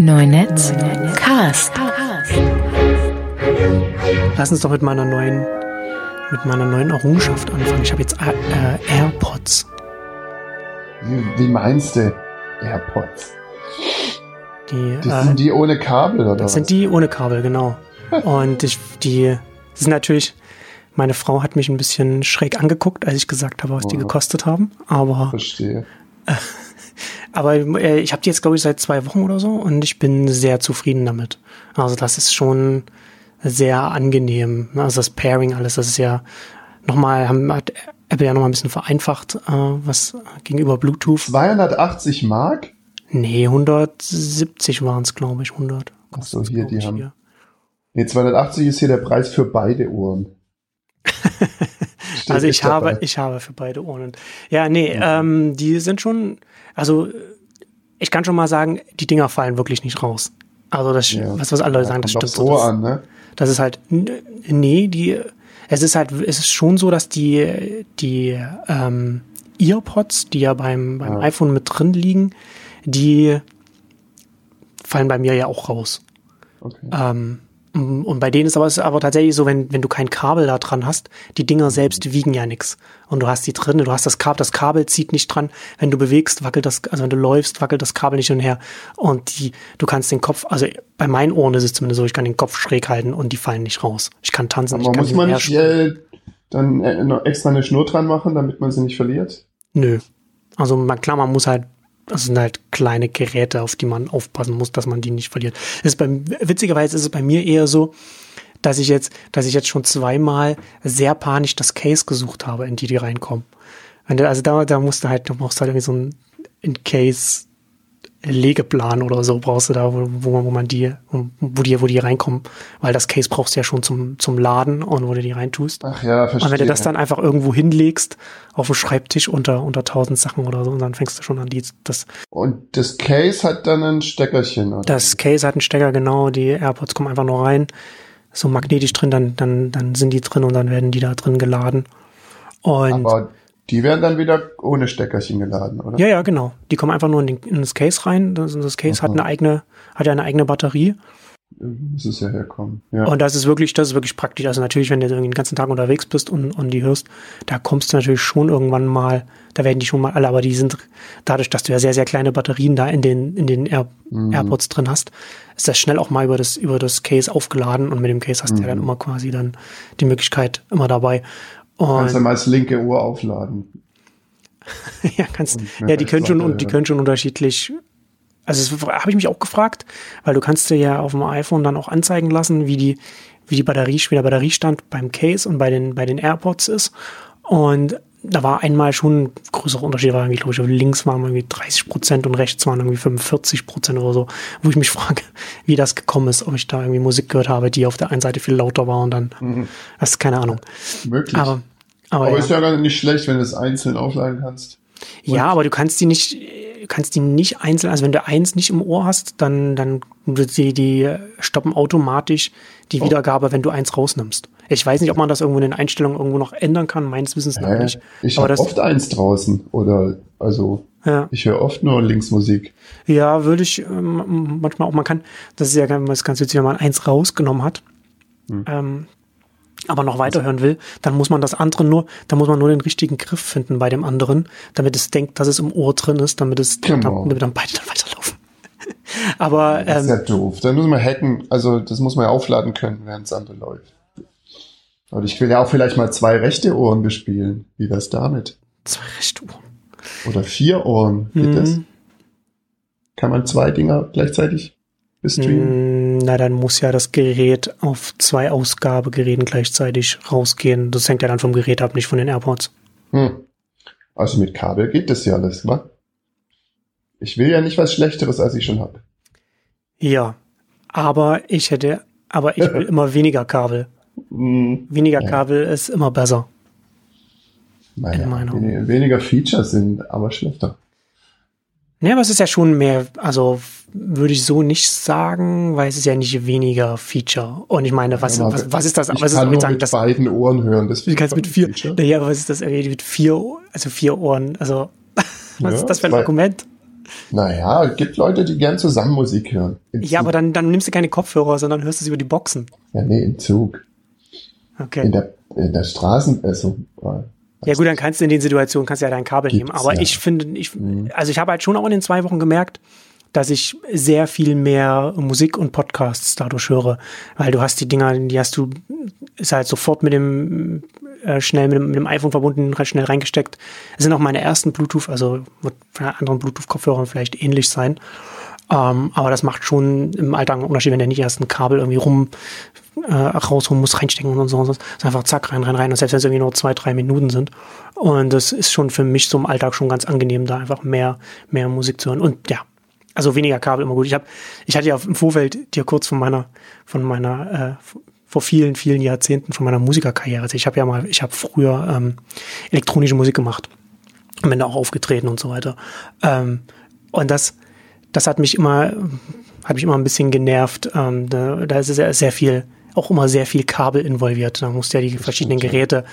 Neunetz Cast. Lass uns doch mit meiner neuen, mit meiner neuen Errungenschaft anfangen. Ich habe jetzt äh, äh, AirPods. Wie, wie meinst du AirPods? Die, Das äh, sind die ohne Kabel oder das was? sind die ohne Kabel, genau. Und ich, die sind natürlich. Meine Frau hat mich ein bisschen schräg angeguckt, als ich gesagt habe, was die Oh. gekostet haben. Aber, Verstehe. aber äh, ich habe die jetzt, glaube ich, seit zwei Wochen oder so und ich bin sehr zufrieden damit. Also das ist schon sehr angenehm. ne? Also das Pairing, alles, das ist ja nochmal, haben, hat Apple ja nochmal ein bisschen vereinfacht, äh, was gegenüber Bluetooth. 280 Mark? Nee, 170 waren es, glaube ich, 100. Ach so, Kostet's, hier, die haben- hier. Nee, 280 ist hier der Preis für beide Ohren. Also ich dabei. habe, ich habe für beide Ohren. Ja, nee, ähm, die sind schon, also ich kann schon mal sagen, die Dinger fallen wirklich nicht raus. Also das, Ja. was, was alle Ja, sagen, das stimmt. so das, an, ne? das ist halt, nee, die, es ist halt, es ist schon so, dass die, die ähm, Earpods, die ja beim, beim Ja. iPhone mit drin liegen, die fallen bei mir ja auch raus. Okay. Ähm, und bei denen ist aber, ist aber tatsächlich so, wenn, wenn du kein Kabel da dran hast, die Dinger selbst wiegen ja nichts. Und du hast die drin, du hast das Kabel, das Kabel zieht nicht dran. Wenn du bewegst, wackelt das, also wenn du läufst, wackelt das Kabel nicht hin und her. Und die, du kannst den Kopf, also bei meinen Ohren ist es zumindest so, ich kann den Kopf schräg halten und die fallen nicht raus. Ich kann tanzen, Aber ich kann muss man nicht äh, dann äh, extra eine Schnur dran machen, damit man sie nicht verliert? Nö. Also klar, man muss halt, das sind halt kleine Geräte, auf die man aufpassen muss, dass man die nicht verliert. Ist beim, witzigerweise ist es bei mir eher so, dass ich jetzt, dass ich jetzt schon zweimal sehr panisch das Case gesucht habe, in die die reinkommen. Also da, da musst du halt, du brauchst halt irgendwie so ein in Case Legeplan oder so brauchst du da, wo, wo, man- wo man die, wo die, wo die reinkommen, weil das Case brauchst du ja schon zum, zum Laden und wo du die reintust. Ach ja, verstehe. Und wenn du das dann einfach irgendwo hinlegst, auf dem Schreibtisch unter, unter tausend Sachen oder so, und dann fängst du schon an, die, das, Und das Case hat dann ein Steckerchen. Oder? das Case hat einen Stecker, genau, die AirPods kommen einfach nur rein, so magnetisch drin, dann, dann, dann sind die drin und dann werden die da drin geladen. Und, Aber die werden dann wieder ohne Steckerchen geladen, oder? ja, ja, genau. Die kommen einfach nur in, den, in das Case rein. Das, das Case hat Aha. eine eigene, hat ja eine eigene Batterie. Muss es ja herkommen. Ja. Und das ist wirklich, das ist wirklich praktisch. Also natürlich, wenn du irgendwie den ganzen Tag unterwegs bist und, und die hörst, da kommst du natürlich schon irgendwann mal, da werden die schon mal alle, aber die sind dadurch, dass du ja sehr, sehr kleine Batterien da in den, in den Air, Mhm. AirPods drin hast, ist das schnell auch mal über das, über das Case aufgeladen und mit dem Case hast du ja dann Mhm. immer quasi dann die Möglichkeit immer dabei. Kannst Und du mal das linke Ohr aufladen. ja, kannst, ja, die können schon, und die können schon unterschiedlich. Also das habe ich mich auch gefragt, weil du kannst dir ja auf dem iPhone dann auch anzeigen lassen, wie die, wie die Batterie, wie der Batteriestand beim Case und bei den, bei den AirPods ist. Und da war einmal schon ein größerer Unterschied, war irgendwie, glaube ich, links waren irgendwie 30 Prozent und rechts waren irgendwie 45 Prozent oder so, wo ich mich frage, wie das gekommen ist, ob ich da irgendwie Musik gehört habe, die auf der einen Seite viel lauter war und dann, das ist keine Ahnung. Möglich. Aber, aber, Aber ja. ist ja gar nicht schlecht, wenn du es einzeln aufladen kannst. Ja, aber du kannst die nicht, kannst die nicht einzeln, also wenn du eins nicht im Ohr hast, dann, dann wird die, die stoppen automatisch die Oh. Wiedergabe, wenn du eins rausnimmst. Ich weiß nicht, ob man das irgendwo in den Einstellungen irgendwo noch ändern kann, meines Wissens noch Hä? nicht. Ich habe das, oft eins draußen. Oder, also, ja, ich höre oft nur Linksmusik. ja, würde ich ähm, manchmal auch, man kann, das ist ja ganz, ganz witzig, wenn man eins rausgenommen hat, Hm. ähm, aber noch weiterhören will, dann muss man das andere nur, dann muss man nur den richtigen Griff finden bei dem anderen, damit es denkt, dass es im Ohr drin ist, damit es, Genau. damit dann beide dann weiterlaufen. aber Das ist ähm, ja doof. Dann muss man hacken. Also, das muss man ja aufladen können, während das andere läuft. Und ich will ja auch vielleicht mal zwei rechte Ohren bespielen. Wie wär's damit? zwei rechte Ohren. Oder vier Ohren. Geht das? Mhm. Kann man zwei Dinger gleichzeitig bestreamen? Mm, Na, dann muss ja das Gerät auf zwei Ausgabegeräten gleichzeitig rausgehen. Das hängt ja dann vom Gerät ab, nicht von den AirPods. Hm. Also mit Kabel geht das ja alles, wa? Ich will ja nicht was Schlechteres, als ich schon habe. Ja, aber ich hätte, aber ich will immer weniger Kabel. Hm. Weniger Ja. Kabel ist immer besser. Naja, In meiner- wen- weniger Features sind aber schlechter. Ja, aber es ist ja schon mehr, also würde ich so nicht sagen, weil es ist ja nicht weniger Feature. Und ich meine, was, Aber was, was ist das? Ich Was ist kann nur sagen, mit das, beiden Ohren hören. Das du kannst ist mit vier, Feature. naja, was ist das mit vier, also vier Ohren? Also, was Ja, ist das für ein zwei- Argument? Naja, es gibt Leute, die gern zusammen Musik hören. Im Ja, Zug. aber dann, dann nimmst du keine Kopfhörer, sondern hörst es über die Boxen. Ja, nee, im Zug. Okay. In der, in der Straßen, also, äh, Ja gut, dann kannst du in den Situationen kannst du ja dein Kabel Gibt's, nehmen. Aber ja. ich finde, ich, Mhm. also ich habe halt schon auch in den zwei Wochen gemerkt, dass ich sehr viel mehr Musik und Podcasts dadurch höre, weil du hast die Dinger, die hast du, ist halt sofort mit dem äh, schnell mit dem, mit dem iPhone verbunden, recht schnell reingesteckt. Das sind auch meine ersten Bluetooth, also wird von anderen Bluetooth-Kopfhörern vielleicht ähnlich sein. Ähm, aber das macht schon im Alltag einen Unterschied, wenn der nicht erst ein Kabel irgendwie rum äh, rausholen muss, reinstecken und so. Das ist einfach zack, rein, rein, rein. Und selbst wenn es irgendwie nur zwei, drei Minuten sind. Und das ist schon für mich so im Alltag schon ganz angenehm, da einfach mehr, mehr Musik zu hören. Und ja, also weniger Kabel immer gut. Ich habe, ich hatte ja im Vorfeld dir kurz von meiner, von meiner, äh, vor vielen, vielen Jahrzehnten von meiner Musikerkarriere. Also ich habe ja mal, ich habe früher ähm, elektronische Musik gemacht und bin da auch aufgetreten und so weiter. Ähm, und das, das hat mich immer, hat mich immer ein bisschen genervt. Ähm, da, da ist sehr, sehr viel, auch immer sehr viel Kabel involviert. Da musst du ja die verschiedenen Geräte,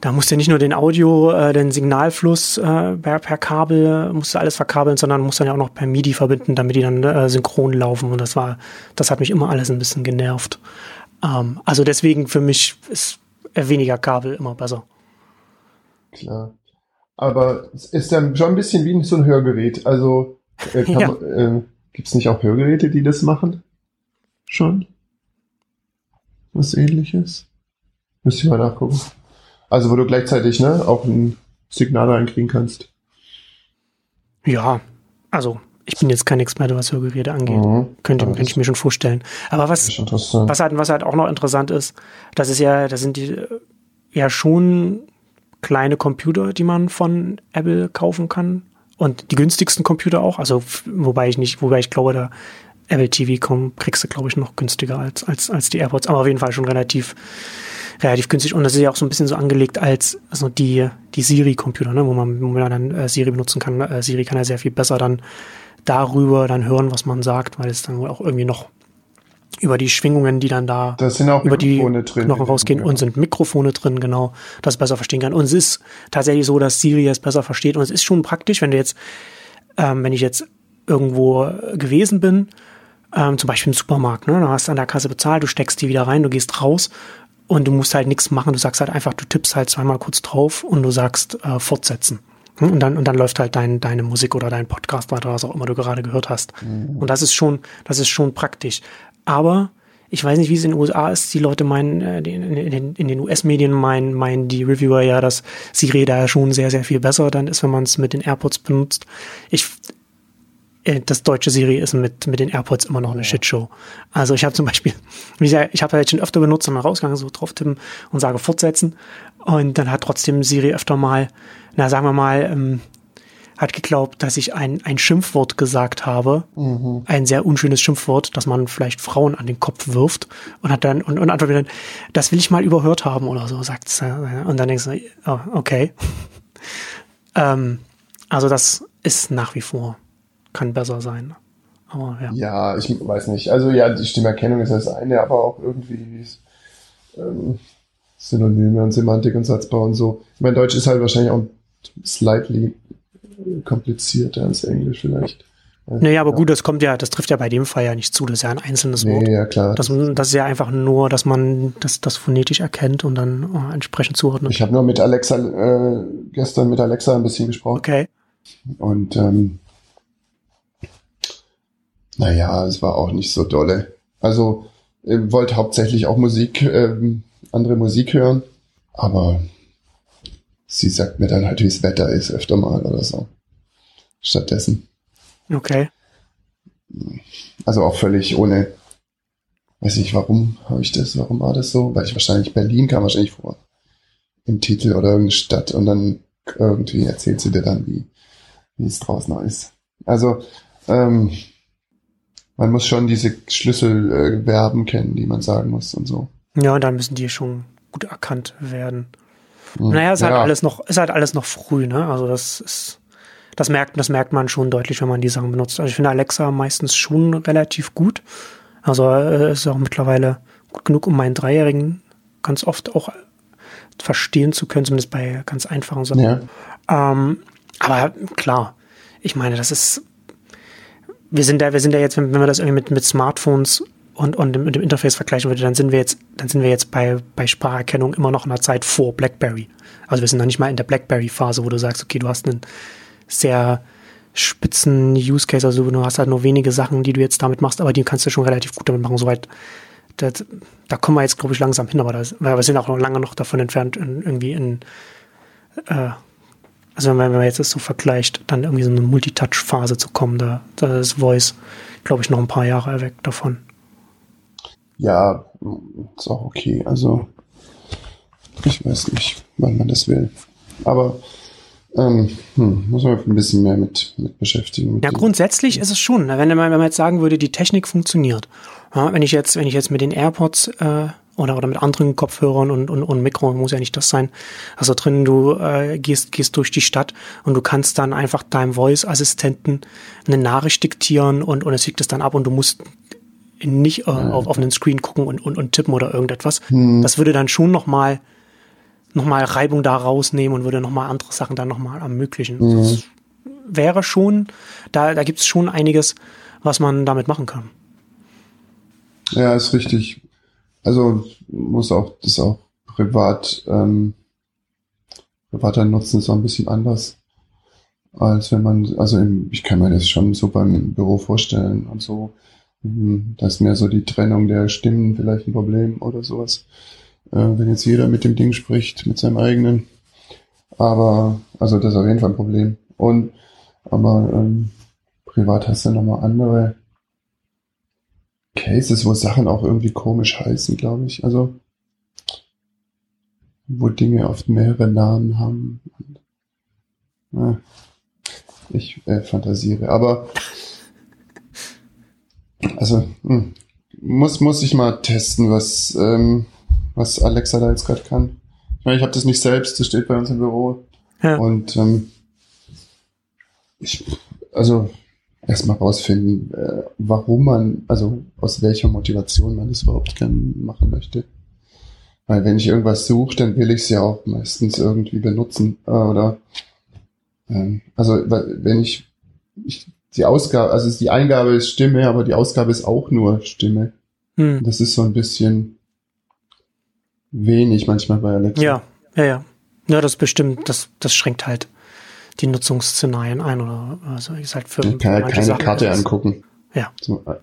da musst du nicht nur den Audio, äh, den Signalfluss äh, per, per Kabel, musst du alles verkabeln, sondern musst dann ja auch noch per MIDI verbinden, damit die dann äh, synchron laufen. Und das war, das hat mich immer alles ein bisschen genervt. Ähm, also deswegen für mich ist weniger Kabel immer besser. klar. Aber es ist dann schon ein bisschen wie so ein Hörgerät. Also, äh, Ja. äh, gibt's nicht auch Hörgeräte, die das machen? Schon? Was ähnliches? Müsste ich mal nachgucken. Also, wo du gleichzeitig, ne, auch ein Signal reinkriegen kannst. Ja, also ich bin jetzt kein Experte, was Hörgeräte angeht. Mhm. Könnte, könnte ich mir schon vorstellen. Aber was, was halt, was halt auch noch interessant ist, das ist ja, das sind die ja schon kleine Computer, die man von Apple kaufen kann. Und die günstigsten Computer auch. Also, wobei ich nicht, wobei ich glaube, da Apple TV komm, kriegst du, glaube ich, noch günstiger als, als, als die AirPods. Aber auf jeden Fall schon relativ, relativ günstig. Und das ist ja auch so ein bisschen so angelegt als also die, die Siri-Computer, ne, wo man, wo man dann äh, Siri benutzen kann. Äh, Siri kann ja sehr viel besser dann darüber dann hören, was man sagt, weil es dann wohl auch irgendwie noch über die Schwingungen, die dann da über die drin. Knochen rausgehen und sind Mikrofone drin, genau, das besser verstehen kann. Und es ist tatsächlich so, dass Siri es besser versteht. Und es ist schon praktisch, wenn du jetzt, ähm, wenn ich jetzt irgendwo äh, gewesen bin, ähm, zum Beispiel im Supermarkt, ne, du hast an der Kasse bezahlt, du steckst die wieder rein, du gehst raus und du musst halt nichts machen. Du sagst halt einfach, du tippst halt zweimal kurz drauf und du sagst äh, fortsetzen. Hm, Und dann, und dann läuft halt dein, deine Musik oder dein Podcast weiter, was auch immer du gerade gehört hast. Und das ist schon, das ist schon praktisch. Aber ich weiß nicht, wie es in den USA ist. Die Leute meinen, äh, in, den- US-Medien meinen, meinen die Reviewer ja, dass Siri da schon sehr, sehr viel besser dann ist, wenn man es mit den AirPods benutzt. Ich, äh, das deutsche Siri ist mit, mit den AirPods immer noch eine Shitshow. Also ich habe zum Beispiel, wie gesagt, ich habe halt schon öfter benutzt und mal rausgegangen, so drauf tippen und sage fortsetzen. Und dann hat trotzdem Siri öfter mal, na sagen wir mal, ähm, hat geglaubt, dass ich ein, ein Schimpfwort gesagt habe. Ein sehr unschönes Schimpfwort, das man vielleicht Frauen an den Kopf wirft und hat dann und, und antwortet dann, das will ich mal überhört haben oder so, sagt es. Und dann denkst du, oh, okay. ähm, also das ist nach wie vor, kann besser sein. Aber ja. Ja, ich weiß nicht. Also ja, die Stimmerkennung ist das eine, aber auch irgendwie ähm, Synonyme und Semantik und Satzbau und so. Ich meine, Deutsch ist halt wahrscheinlich auch slightly komplizierter als Englisch vielleicht. Naja, aber gut, das kommt ja, das trifft ja bei dem Fall ja nicht zu. Das ist ja ein einzelnes Wort. Nee, ja klar. Das, das ist ja einfach nur, dass man das, das phonetisch erkennt und dann äh, entsprechend zuordnet. Ich habe nur mit Alexa äh, gestern mit Alexa ein bisschen gesprochen Okay. und ähm, naja, es war auch nicht so dolle. Also wollte hauptsächlich auch Musik, ähm, andere Musik hören, aber sie sagt mir dann halt, wie das Wetter ist, öfter mal oder so. Stattdessen. Okay. Also auch völlig ohne, weiß nicht, warum habe ich das, warum war das so? Weil ich wahrscheinlich Berlin kam wahrscheinlich vor. Im Titel oder irgendeine Stadt und dann irgendwie erzählt sie dir dann, wie, wie es draußen ist. Also, ähm, man muss schon diese Schlüsselverben äh, kennen, die man sagen muss und so. Ja, und dann müssen die schon gut erkannt werden. Hm. Naja, ist halt Ja. alles noch, ist halt alles noch früh, ne? Also das ist, das merkt, das merkt man schon deutlich, wenn man die Sachen benutzt. Also ich finde Alexa meistens schon relativ gut. Also äh, ist auch mittlerweile gut genug, um meinen Dreijährigen ganz oft auch verstehen zu können, zumindest bei ganz einfachen Sachen. Ja. Ähm, aber klar, ich meine, das ist, wir sind da, wir sind da jetzt, wenn, wenn wir das irgendwie mit, mit Smartphones und, und mit dem Interface vergleichen würde, dann sind wir jetzt, dann sind wir jetzt bei, bei Spracherkennung immer noch in der Zeit vor BlackBerry. Also wir sind noch nicht mal in der BlackBerry-Phase, wo du sagst, okay, du hast einen sehr spitzen Use Case, also du hast halt nur wenige Sachen, die du jetzt damit machst, aber die kannst du schon relativ gut damit machen. Soweit, das, da kommen wir jetzt, glaube ich, langsam hin, aber das, weil wir sind auch noch lange noch davon entfernt, in, irgendwie in, äh, also wenn man jetzt das so vergleicht, dann irgendwie so eine Multitouch-Phase zu kommen, da, da ist Voice, glaube ich, noch ein paar Jahre weg davon. Ja, ist auch okay. Also, ich weiß nicht, wann man das will. Aber ähm, hm, muss man ein bisschen mehr mit, mit beschäftigen. Ja, grundsätzlich ist es schon. Ne? Wenn man, wenn man jetzt sagen würde, die Technik funktioniert. Ja, wenn ich jetzt, wenn ich jetzt mit den AirPods äh, oder, oder mit anderen Kopfhörern und, und, und Mikro, muss ja nicht das sein. Also drin, du äh, gehst, gehst durch die Stadt und du kannst dann einfach deinem Voice-Assistenten eine Nachricht diktieren und, und es schickt es dann ab und du musst nicht äh, auf, auf einen Screen gucken und, und, und tippen oder irgendetwas. Hm. Das würde dann schon nochmal noch mal Reibung da rausnehmen und würde nochmal andere Sachen dann nochmal ermöglichen. Mhm. Das wäre schon, da, da gibt es schon einiges, was man damit machen kann. Ja, ist richtig. Also muss auch, das auch privat, ähm, privater Nutzen ist auch ein bisschen anders, als wenn man, also im, ich kann mir das schon so beim Büro vorstellen und so. Mhm, da ist mehr so die Trennung der Stimmen vielleicht ein Problem oder sowas. Äh, wenn jetzt jeder mit dem Ding spricht, mit seinem eigenen. Aber, also das ist auf jeden Fall ein Problem. Und, aber ähm, privat hast du nochmal andere Cases, wo Sachen auch irgendwie komisch heißen, glaube ich. Also, wo Dinge oft mehrere Namen haben. Ja, ich äh, fantasiere. Aber also, mh, hm, muss, muss ich mal testen, was, ähm, was Alexa da jetzt gerade kann. Ich meine, ich habe das nicht selbst, das steht bei uns im Büro. Ja. Und ähm, ich, also erstmal rausfinden, äh, warum man, also aus welcher Motivation man das überhaupt gern machen möchte. Weil wenn ich irgendwas suche, dann will ich es ja auch meistens irgendwie benutzen. Äh, oder ähm, also wenn ich, ich die Ausgabe, also die Eingabe ist Stimme, aber die Ausgabe ist auch nur Stimme. Hm. Das ist so ein bisschen wenig manchmal bei Alexa. Ja, ja, ja. Ja, das bestimmt, das, das schränkt halt die Nutzungsszenarien ein oder also ist halt für ich kann halt keine Sachen, Karte angucken. Ja. So, äh,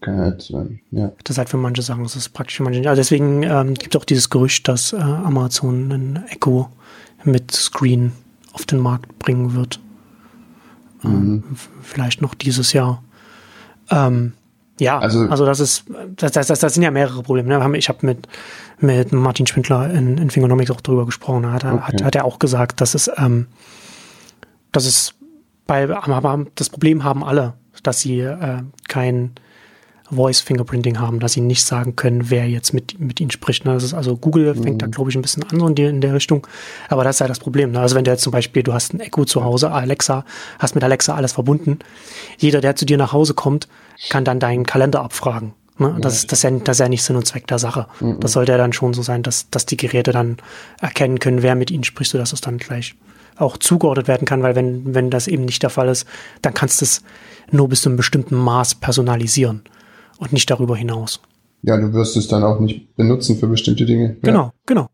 kann halt, ja. Das ist halt für manche Sachen, das ist praktisch für manche. Also deswegen ähm, gibt es auch dieses Gerücht, dass äh, Amazon ein Echo mit Screen auf den Markt bringen wird. Mhm. vielleicht noch dieses Jahr. Ähm, ja, also, also das ist, das, das, das, das sind ja mehrere Probleme. Ne? Ich habe mit, mit Martin Schwindler in, in Fingonomics auch drüber gesprochen. Da hat, okay. hat, hat er auch gesagt, dass es, ähm, dass es bei, das Problem haben alle, dass sie äh, kein Voice Fingerprinting haben, dass sie nicht sagen können, wer jetzt mit, mit ihnen spricht. Ne? Das ist also Google fängt mhm. da, glaube ich, ein bisschen an so in, die, in der Richtung. Aber das ist ja das Problem. Ne? Also wenn du jetzt zum Beispiel, du hast ein Echo zu Hause, Alexa, hast mit Alexa alles verbunden. Jeder, der zu dir nach Hause kommt, kann dann deinen Kalender abfragen. Ne? Das, das, ist ja, das ist ja nicht Sinn und Zweck der Sache. Mhm. Das sollte ja dann schon so sein, dass, dass die Geräte dann erkennen können, wer mit ihnen spricht, sodass es dann gleich auch zugeordnet werden kann, weil wenn, wenn das eben nicht der Fall ist, dann kannst du es nur bis zu einem bestimmten Maß personalisieren und nicht darüber hinaus. Ja, du wirst es dann auch nicht benutzen für bestimmte Dinge. Genau, ja. genau.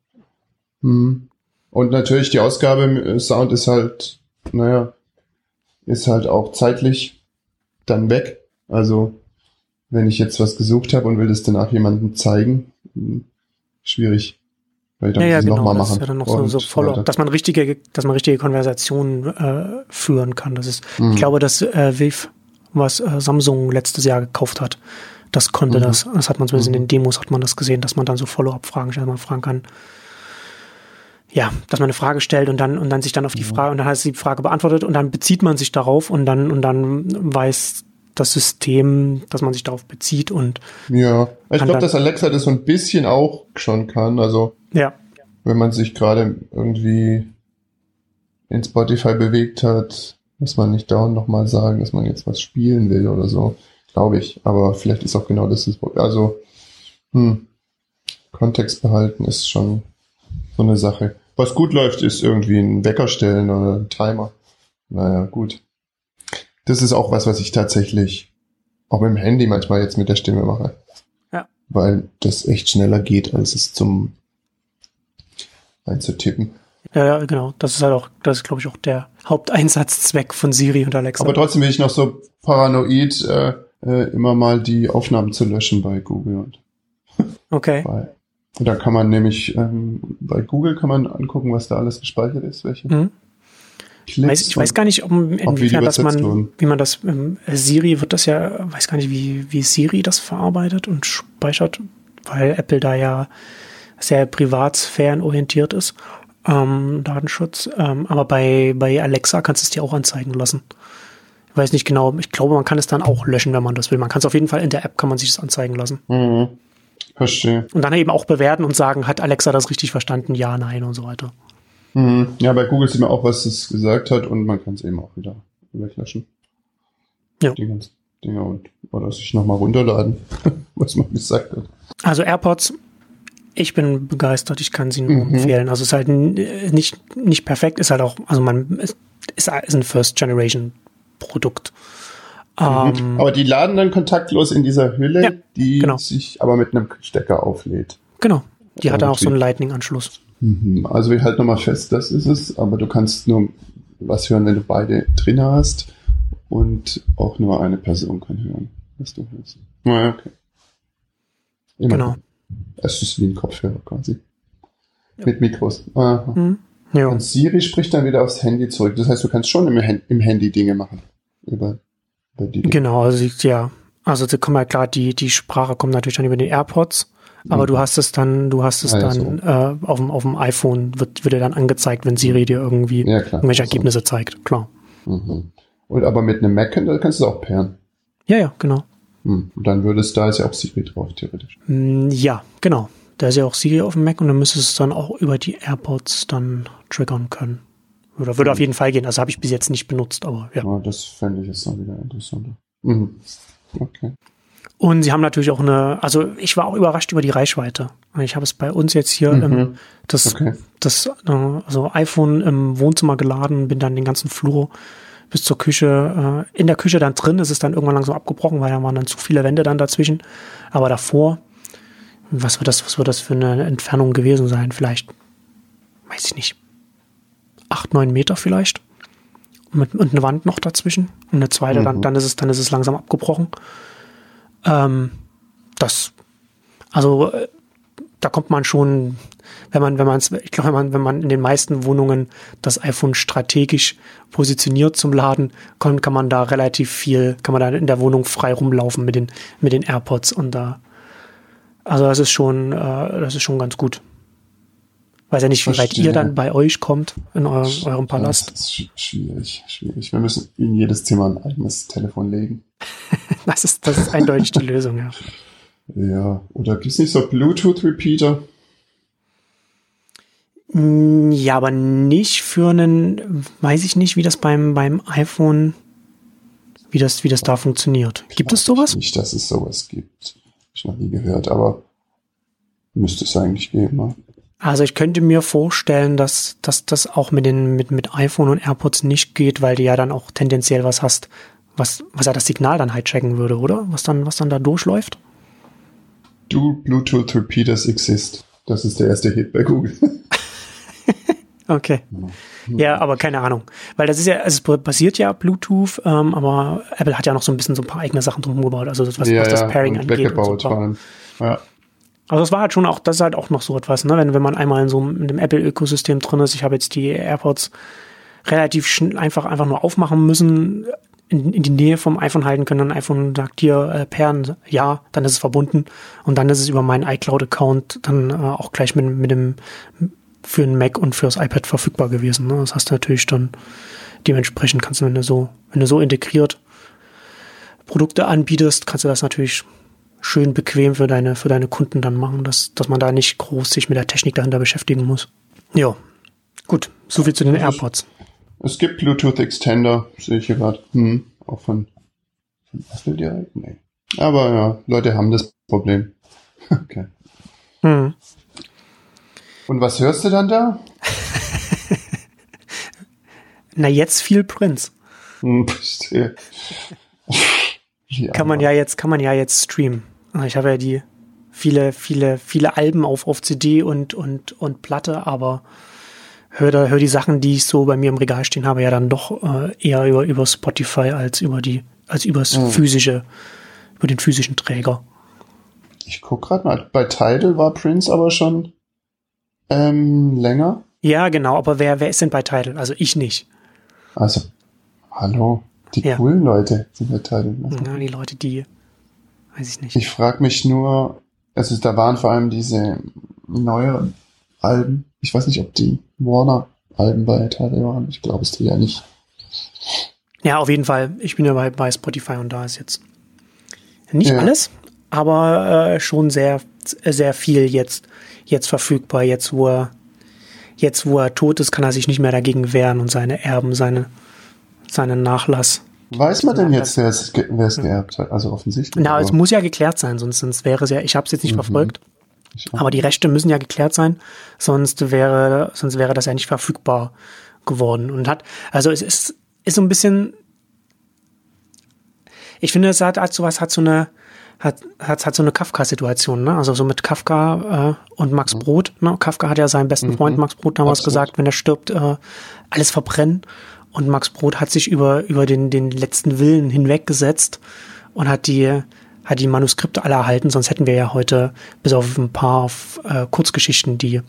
Mhm. Und natürlich die Ausgabe äh, Sound ist halt, naja, ist halt auch zeitlich dann weg. Also wenn ich jetzt was gesucht habe und will das danach jemandem zeigen, hm, schwierig. Weil ich dann ja, ja, genau, nochmal machen. Das ist ja dann noch so, so follow dass man richtige, dass man richtige Konversationen äh, führen kann. Das ist, mhm. ich glaube, dass äh, Viv, was äh, Samsung letztes Jahr gekauft hat, das konnte mhm. das. Das hat man zumindest mhm. in den Demos hat man das gesehen, dass man dann so Follow-up-Fragen stellt, man fragen kann. Ja, dass man eine Frage stellt und dann und dann sich dann auf die Frage und dann heißt die Frage beantwortet und dann bezieht man sich darauf und dann und dann weiß das System, dass man sich darauf bezieht und ja, ich glaube, dass Alexa das so ein bisschen auch schon kann. Also ja, wenn man sich gerade irgendwie in Spotify bewegt hat, muss man nicht dauernd nochmal sagen, dass man jetzt was spielen will oder so. Glaube ich. Aber vielleicht ist auch genau das das Problem. Also, hm, Kontext behalten ist schon so eine Sache. Was gut läuft, ist irgendwie ein Wecker stellen oder ein Timer. Naja, gut. das ist auch was, was ich tatsächlich auch mit dem Handy manchmal jetzt mit der Stimme mache. Ja. Weil das echt schneller geht, als es zum einzutippen. Ja, ja, genau. Das ist halt auch, das ist, glaube ich, auch der Haupteinsatzzweck von Siri und Alexa. Aber trotzdem bin ich noch so paranoid, äh, äh, immer mal die Aufnahmen zu löschen bei Google. Und okay. bei, da kann man nämlich, ähm, bei Google kann man angucken, was da alles gespeichert ist, welche Mhm. Weiß, ich weiß gar nicht, um, inwiefern das man, wie man das, ähm, Siri wird das ja, weiß gar nicht, wie, wie Siri das verarbeitet und speichert, weil Apple da ja sehr privatsphärenorientiert ist, ähm, Datenschutz. Ähm, aber bei, bei Alexa kannst du es dir auch anzeigen lassen. Weiß nicht genau, ich glaube, man kann es dann auch löschen, wenn man das will. Man kann es auf jeden Fall in der App, kann man sich das anzeigen lassen. Mhm. Verstehe. Und dann eben auch bewerten und sagen, hat Alexa das richtig verstanden? Ja, nein und so weiter. Mhm. Ja, bei Google sieht man auch, was es gesagt hat und man kann es eben auch wieder weglöschen. Ja. Die ganzen Dinge und oder sich nochmal runterladen, was man gesagt hat. Also AirPods, ich bin begeistert, ich kann sie nur Mhm. empfehlen. Also es ist halt n- nicht, nicht perfekt, ist halt auch, also man ist, ist ein First Generation Produkt. Ähm, Aber die laden dann kontaktlos in dieser Hülle, Ja, die genau. sich aber mit einem Stecker auflädt. genau. Die hat dann auch so einen. Lightning-Anschluss. Mhm. Also wir halten nochmal fest, das ist es, aber du kannst nur was hören, wenn du beide drin hast und auch nur eine Person kann hören, was du hörst. Ja, okay. Immer. Genau. Es ist wie ein Kopfhörer quasi. Mit Mikros. Aha. Hm? Ja. Und Siri spricht dann wieder aufs Handy zurück. Das heißt, du kannst schon im, Hand- im Handy Dinge machen. Über, über die. Genau, also ja. Also da kommt halt klar, die, die Sprache kommt natürlich dann über die AirPods, aber du hast es dann, du hast es Ah, ja, dann äh, auf, dem, auf dem iPhone, wird, wird dir dann angezeigt, wenn Siri dir irgendwie Ja, klar. irgendwelche Also, Ergebnisse zeigt. Klar. Mhm. Und aber mit einem Mac da kannst du es auch pairen. Ja, ja, genau. Hm. Und dann würde es, da ist ja auch Siri drauf, theoretisch. Mm, Ja, genau. Da ist ja auch Siri auf dem Mac und dann müsste es dann auch über die AirPods dann triggern können. Oder würde auf jeden Fall gehen. Also habe ich bis jetzt nicht benutzt, aber ja. Ja, das fände ich jetzt dann wieder interessanter. Mhm. Okay. Und sie haben natürlich auch eine, also ich war auch überrascht über die Reichweite. Ich habe es bei uns jetzt hier im, das, Okay. das äh, also iPhone im Wohnzimmer geladen, bin dann den ganzen Flur bis zur Küche. Äh, in der Küche dann drin ist es dann irgendwann langsam abgebrochen, weil da waren dann zu viele Wände dann dazwischen. Aber davor, was wird das, was wird das für eine Entfernung gewesen sein? Vielleicht, weiß ich nicht, acht, neun Meter vielleicht. Mit, und eine Wand noch dazwischen. Und eine zweite, dann, dann ist es, dann ist es langsam abgebrochen. Ähm, das, also äh, da kommt man schon, wenn man, wenn man es, ich glaube, wenn man, wenn man in den meisten Wohnungen das iPhone strategisch positioniert zum Laden, kann, kann man da relativ viel, kann man da in der Wohnung frei rumlaufen mit den, mit den AirPods und da, also das ist schon, äh, das ist schon ganz gut. Weiß ja nicht, wie weit Verstehe. ihr dann bei euch kommt in eurem, eurem Das Palast. ist sch- schwierig, schwierig. Wir müssen in jedes Zimmer ein eigenes Telefon legen. Das ist, das ist eindeutig die Lösung, ja. Ja, oder gibt's nicht so Bluetooth-Repeater? Mm, Ja, aber nicht für einen, weiß ich nicht, wie das beim, beim iPhone, wie das, wie das da funktioniert. Gibt es sowas? Nicht, dass es sowas gibt. Hab ich noch nie gehört, aber müsste es eigentlich geben. Ne? Also ich könnte mir vorstellen, dass, dass das auch mit den, mit, mit iPhone und AirPods nicht geht, weil du ja dann auch tendenziell was hast, was, was ja das Signal dann halt checken würde, oder? Was dann, was dann da durchläuft? Do Bluetooth Repeaters exist? Das ist der erste Hit bei Google. Okay. Ja, aber keine Ahnung. Weil das ist ja, also es basiert ja Bluetooth, ähm, aber Apple hat ja noch so ein bisschen so ein paar eigene Sachen drum gebaut, also das, was, ja, was das ja, Pairing und angeht. weggebaut und so. vor allem. Ja. Also das war halt schon auch, das ist halt auch noch so etwas, ne? Wenn, wenn man einmal in so einem, in Apple-Ökosystem drin ist, ich habe jetzt die AirPods relativ schnell einfach, einfach nur aufmachen müssen, in, in die Nähe vom iPhone halten können, dann iPhone sagt hier, äh, Pairen, ja, dann ist es verbunden und dann ist es über meinen iCloud-Account dann äh, auch gleich mit, mit dem für einen Mac und fürs iPad verfügbar gewesen. Ne? Das hast du natürlich dann dementsprechend kannst du, wenn du so, wenn du so integriert Produkte anbietest, kannst du das natürlich schön bequem für deine, für deine Kunden dann machen, dass, dass man da nicht groß sich mit der Technik dahinter beschäftigen muss. Ja. Gut, so viel zu den AirPods. Es gibt Bluetooth Extender, sehe ich hier gerade. Hm, auch von, von Apple direkt? Nee. Aber ja, Leute haben das Problem. Okay. Hm. Und was hörst du dann da? Na, jetzt viel Prince. Hm, kann man ja jetzt, kann man ja jetzt streamen. Also ich habe ja die viele, viele, viele Alben auf, auf CD und, und, und Platte, aber höre hör die Sachen, die ich so bei mir im Regal stehen habe, ja dann doch äh, eher über, über Spotify als über die, als übers mhm. physische, über den physischen Träger. Ich guck gerade mal, bei Tidal war Prince aber schon ähm, länger. Ja, genau, aber wer, wer ist denn bei Tidal? Also ich nicht. Also, hallo, die ja. coolen Leute sind Tidal. Also, ja, die Leute, die, weiß ich nicht. Ich frage mich nur, also da waren vor allem diese neueren Alben. Ich weiß nicht, ob die Warner-Alben bei Tidal waren. Ich glaube es die ja nicht. Ja, auf jeden Fall. Ich bin ja bei, bei Spotify und da ist jetzt nicht ja. alles, aber äh, schon sehr, sehr viel jetzt, jetzt verfügbar. Jetzt, wo er, jetzt, wo er tot ist, kann er sich nicht mehr dagegen wehren und seine Erben, seine, seinen Nachlass. Weiß man denn jetzt, wer es, geerbt hat? Also offensichtlich. Na, es muss ja geklärt sein, sonst, sonst wäre es ja, ich habe es jetzt nicht mhm. verfolgt. Aber die Rechte müssen ja geklärt sein, sonst wäre, sonst wäre das ja nicht verfügbar geworden. Und hat, also es ist, ist so ein bisschen, ich finde, es hat, hat sowas, hat so eine, hat, hat, hat so eine Kafka-Situation, ne? Also so mit Kafka äh, und Max mhm. Brot. Ne? Kafka hat ja seinem besten Freund mhm. Max Brot damals Absolut. gesagt, wenn er stirbt, äh, alles verbrennen. Und Max Brot hat sich über, über den, den letzten Willen hinweggesetzt und hat die, hat die Manuskripte alle erhalten, sonst hätten wir ja heute bis auf ein paar äh, Kurzgeschichten, die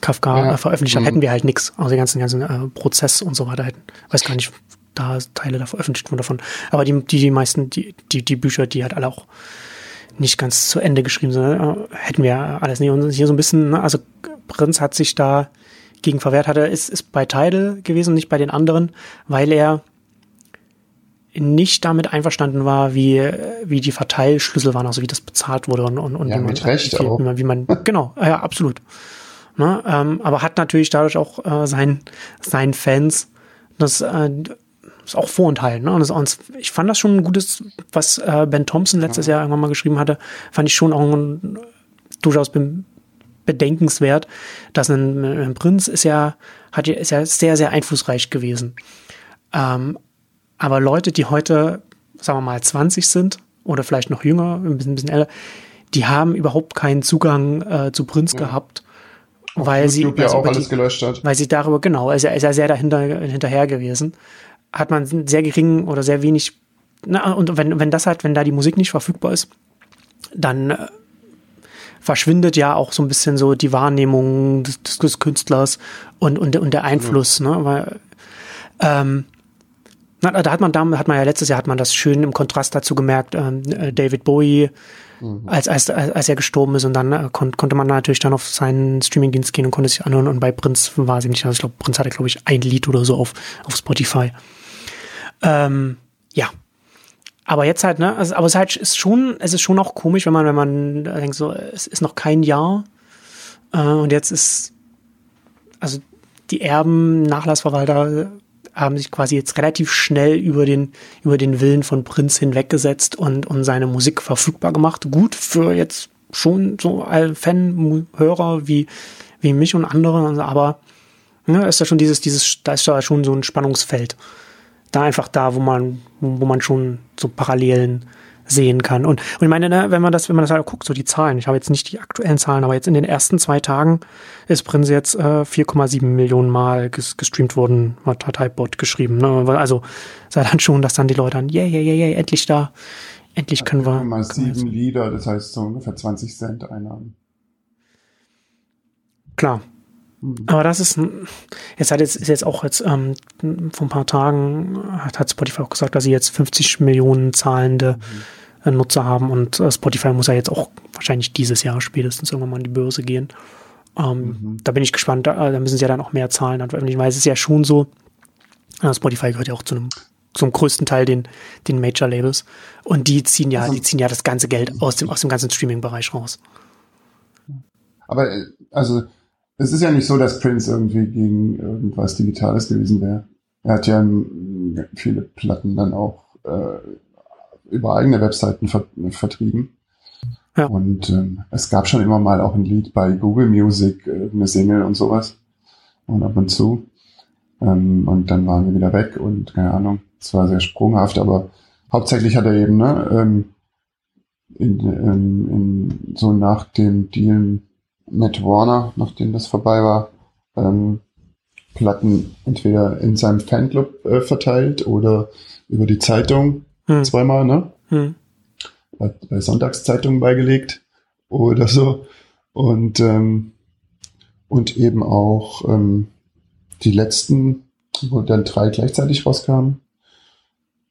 Kafka ja. äh, veröffentlicht hat, mhm. hätten wir halt nichts. Also den ganzen, ganzen äh, Prozess und so weiter hätten. Weiß gar nicht, da Teile da veröffentlicht wurden davon. Aber die, die, die meisten, die, die, die Bücher, die halt alle auch nicht ganz zu Ende geschrieben sind, äh, hätten wir alles nicht. Und hier so ein bisschen, ne, also Prinz hat sich da gegen verwehrt hatte, ist, ist bei Tidal gewesen, nicht bei den anderen, weil er nicht damit einverstanden war, wie, wie die Verteilschlüssel waren, also wie das bezahlt wurde und, und, und ja, wie man, Recht wie, auch. wie man, genau, ja, absolut. Ne, ähm, aber hat natürlich dadurch auch äh, sein, seinen Fans das, äh, das auch vorenthalten. Ne? Und, das, und ich fand das schon ein gutes, was äh, Ben Thompson letztes ja. Jahr irgendwann mal geschrieben hatte, fand ich schon auch ein, durchaus be bedenkenswert, dass ein, ein Prinz ist ja, hat, ist ja sehr, sehr einflussreich gewesen. Ähm, aber Leute, die heute, sagen wir mal, 20 sind oder vielleicht noch jünger, ein bisschen, ein bisschen älter, die haben überhaupt keinen Zugang äh, zu Prinz ja. gehabt. Auf weil YouTube sie, ja auch alles die, gelöscht hat. Weil sie darüber, genau, ist ja, ist ja sehr dahinter, hinterher gewesen. Hat man sehr geringen oder sehr wenig, na, und wenn, wenn das halt, wenn da die Musik nicht verfügbar ist, dann äh, verschwindet ja auch so ein bisschen so die Wahrnehmung des, des Künstlers und, und, und der Einfluss, ja. ne, weil, ähm, na, da hat man, da hat man ja letztes Jahr hat man das schön im Kontrast dazu gemerkt, ähm, äh, David Bowie, mhm. als, als, als er gestorben ist und dann äh, kon konnte man natürlich dann auf seinen Streamingdienst gehen und konnte sich anhören und bei Prinz war es nicht, also ich glaube, Prinz hatte, glaube ich, ein Lied oder so auf, auf Spotify. Ähm, ja. Aber jetzt halt, ne, also, aber es halt ist schon, es ist schon auch komisch, wenn man, wenn man denkt so, es ist noch kein Jahr äh, und jetzt ist, also die Erben, Nachlassverwalter haben sich quasi jetzt relativ schnell über den, über den Willen von Prinz hinweggesetzt und, und seine Musik verfügbar gemacht. Gut für jetzt schon so Fan-Hörer wie, wie mich und andere, aber ne, ist ja schon dieses, dieses, da ist ja schon so ein Spannungsfeld. Da einfach da, wo man, wo man schon so Parallelen sehen kann. Und, und ich meine, ne, wenn man das, wenn man das halt guckt, so die Zahlen, ich habe jetzt nicht die aktuellen Zahlen, aber jetzt in den ersten zwei Tagen ist Prinz jetzt äh, 4,7 Millionen Mal ges gestreamt worden, hat, hat Hypebot geschrieben. Ne? Also sei dann schon, dass dann die Leute dann, yeah, yeah, yeah, yeah, endlich da, endlich können wir. Mal sieben Lieder, das heißt so ungefähr 20 Cent Einnahmen. Klar. Mhm. Aber das ist, jetzt hat jetzt, ist jetzt auch jetzt, ähm, vor ein paar Tagen hat, hat Spotify auch gesagt, dass sie jetzt 50 Millionen zahlende mhm äh, Nutzer haben und äh, Spotify muss ja jetzt auch wahrscheinlich dieses Jahr spätestens irgendwann mal an die Börse gehen. Ähm, mhm. Da bin ich gespannt, da, da, müssen sie ja dann auch mehr Zahlen veröffentlichen, weil es ist ja schon so, äh, Spotify gehört ja auch zu einem zum größten Teil den, den Major-Labels. Und die ziehen ja, also, die ziehen ja das ganze Geld aus dem, aus dem ganzen Streaming-Bereich raus. Aber, also, es ist ja nicht so, dass Prince irgendwie gegen irgendwas Digitales gewesen wäre. Er hat ja viele Platten dann auch äh, über eigene Webseiten ver vertrieben. Ja. Und ähm, es gab schon immer mal auch ein Lied bei Google Music, äh, eine Single und sowas. Und ab und zu. Ähm, und dann waren wir wieder weg und keine Ahnung. zwar sehr sprunghaft, aber hauptsächlich hat er eben, ne, ähm, in, in, in, so nach dem Deal mit Warner, nachdem das vorbei war, ähm, Platten entweder in seinem Fanclub äh, verteilt oder über die Zeitung hm. zweimal, ne? Hm. Bei, bei Sonntagszeitungen beigelegt oder so. Und, ähm, und eben auch ähm, die letzten, wo dann drei gleichzeitig rauskamen,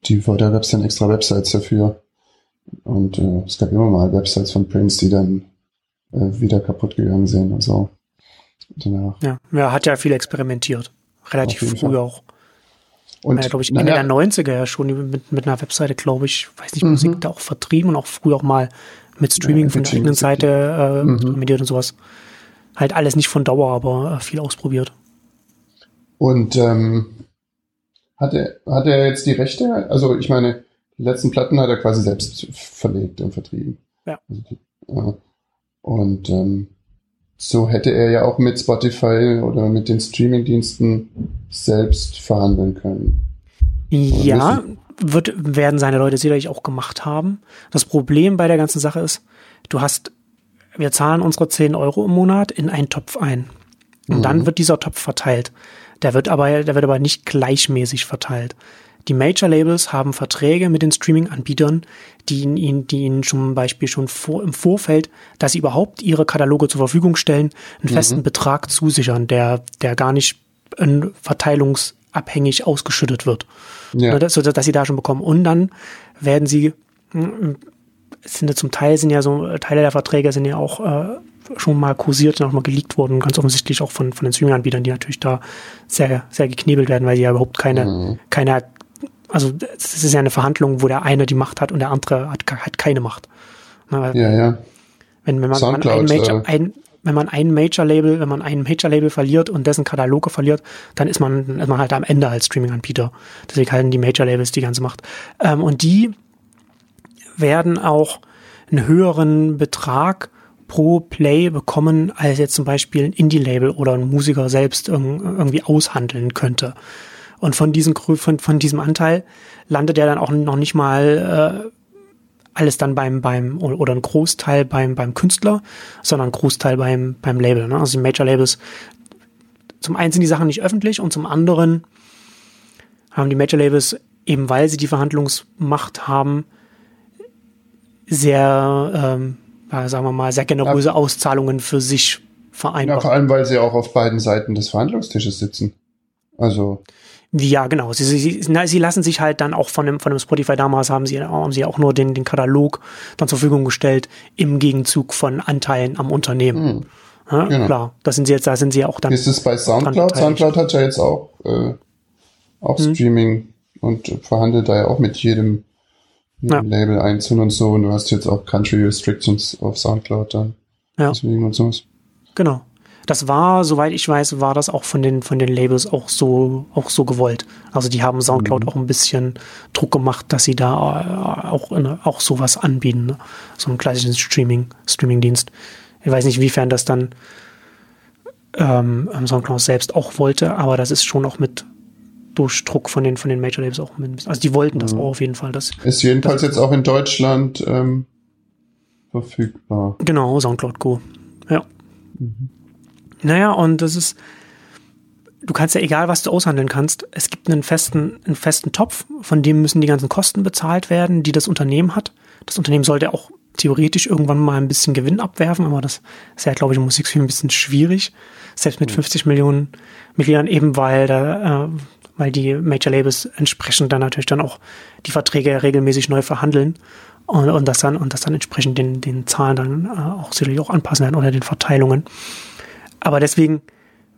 die, da gab es dann extra Websites dafür. Und äh, es gab immer mal Websites von Prince, die dann äh, wieder kaputt gegangen sind und so. Danach. Ja, er hat ja viel experimentiert. Relativ früh Fall. auch. Und ja, glaube ich, Ende der 90er ja schon mit, mit einer Webseite, glaube ich, weiß nicht, Musik mhm. da auch vertrieben und auch früher auch mal mit Streaming ja, von der eigenen Seite äh, mhm. und sowas. Halt alles nicht von Dauer, aber äh, viel ausprobiert. Und ähm, hat, er, hat er jetzt die Rechte? Also ich meine, die letzten Platten hat er quasi selbst verlegt und vertrieben. Ja. Also äh, und ähm, so hätte er ja auch mit Spotify oder mit den Streamingdiensten selbst verhandeln können. Ja, wird, werden seine Leute sicherlich auch gemacht haben. Das Problem bei der ganzen Sache ist, du hast, wir zahlen unsere 10 Euro im Monat in einen Topf ein. Und mhm. dann wird dieser Topf verteilt. Der wird aber, der wird aber nicht gleichmäßig verteilt. Die Major Labels haben Verträge mit den Streaming-Anbietern, die ihnen, die ihnen zum Beispiel schon vor, im Vorfeld, dass sie überhaupt ihre Kataloge zur Verfügung stellen, einen mhm. festen Betrag zusichern, der, der gar nicht verteilungsabhängig ausgeschüttet wird. Ja. Das, so, dass sie da schon bekommen. Und dann werden sie, hm, sind ja zum Teil sind ja so, Teile der Verträge sind ja auch äh, schon mal kursiert und auch mal geleakt worden, ganz offensichtlich auch von, von den Streaming-Anbietern, die natürlich da sehr, sehr geknebelt werden, weil sie ja überhaupt keine, mhm. keine also es ist ja eine Verhandlung, wo der eine die Macht hat und der andere hat, hat keine Macht. Na, ja, ja. Wenn, wenn man, man ein Major, äh, ein, wenn man ein Major-Label, wenn man ein Major-Label verliert und dessen Kataloge verliert, dann ist man, ist man halt am Ende als Streaming-Anbieter. Deswegen halten die Major-Labels die ganze Macht. Ähm, und die werden auch einen höheren Betrag pro Play bekommen, als jetzt zum Beispiel ein Indie-Label oder ein Musiker selbst irgendwie aushandeln könnte. Und von diesem, von, von diesem Anteil landet er dann auch noch nicht mal äh, alles dann beim, beim, oder ein Großteil beim, beim Künstler, sondern ein Großteil beim, beim Label. Ne? Also die Major Labels, zum einen sind die Sachen nicht öffentlich und zum anderen haben die Major Labels, eben weil sie die Verhandlungsmacht haben, sehr, ähm, sagen wir mal, sehr generöse ja. Auszahlungen für sich vereinbart. Ja, vor allem, weil sie auch auf beiden Seiten des Verhandlungstisches sitzen. Also. Ja, genau. Sie, sie, na, sie lassen sich halt dann auch von dem, von dem Spotify damals haben sie, haben sie auch nur den, den Katalog dann zur Verfügung gestellt im Gegenzug von Anteilen am Unternehmen. Hm. Ja, genau. Klar, da sind sie jetzt, da sind sie auch dann. Ist es bei Soundcloud? Soundcloud hat ja jetzt auch, äh, auch hm. Streaming und verhandelt da ja auch mit jedem, jedem ja. Label einzeln und so. Und du hast jetzt auch Country Restrictions auf Soundcloud dann. Ja. Deswegen und sowas. Genau. Das war, soweit ich weiß, war das auch von den, von den Labels auch so, auch so gewollt. Also die haben Soundcloud mhm. auch ein bisschen Druck gemacht, dass sie da äh, auch, auch sowas anbieten. Ne? So einen klassischen Streaming, Streaming-Dienst. Ich weiß nicht, inwiefern das dann ähm, Soundcloud selbst auch wollte, aber das ist schon auch mit durch Druck von den, von den Major Labels auch mit, also die wollten das mhm. auch auf jeden Fall. Das, ist jedenfalls das, jetzt auch in Deutschland ähm, verfügbar. Genau, Soundcloud Go. Ja. Mhm. Naja, und das ist, du kannst ja egal, was du aushandeln kannst, es gibt einen festen, einen festen Topf, von dem müssen die ganzen Kosten bezahlt werden, die das Unternehmen hat. Das Unternehmen sollte auch theoretisch irgendwann mal ein bisschen Gewinn abwerfen, aber das ist ja, glaube ich, im Musikfilm ein bisschen schwierig. Selbst mit 50 Millionen Mitgliedern, eben weil da, äh, weil die Major Labels entsprechend dann natürlich dann auch die Verträge regelmäßig neu verhandeln und, und das dann, und das dann entsprechend den, den Zahlen dann äh, auch sicherlich auch anpassen werden oder den Verteilungen. Aber deswegen,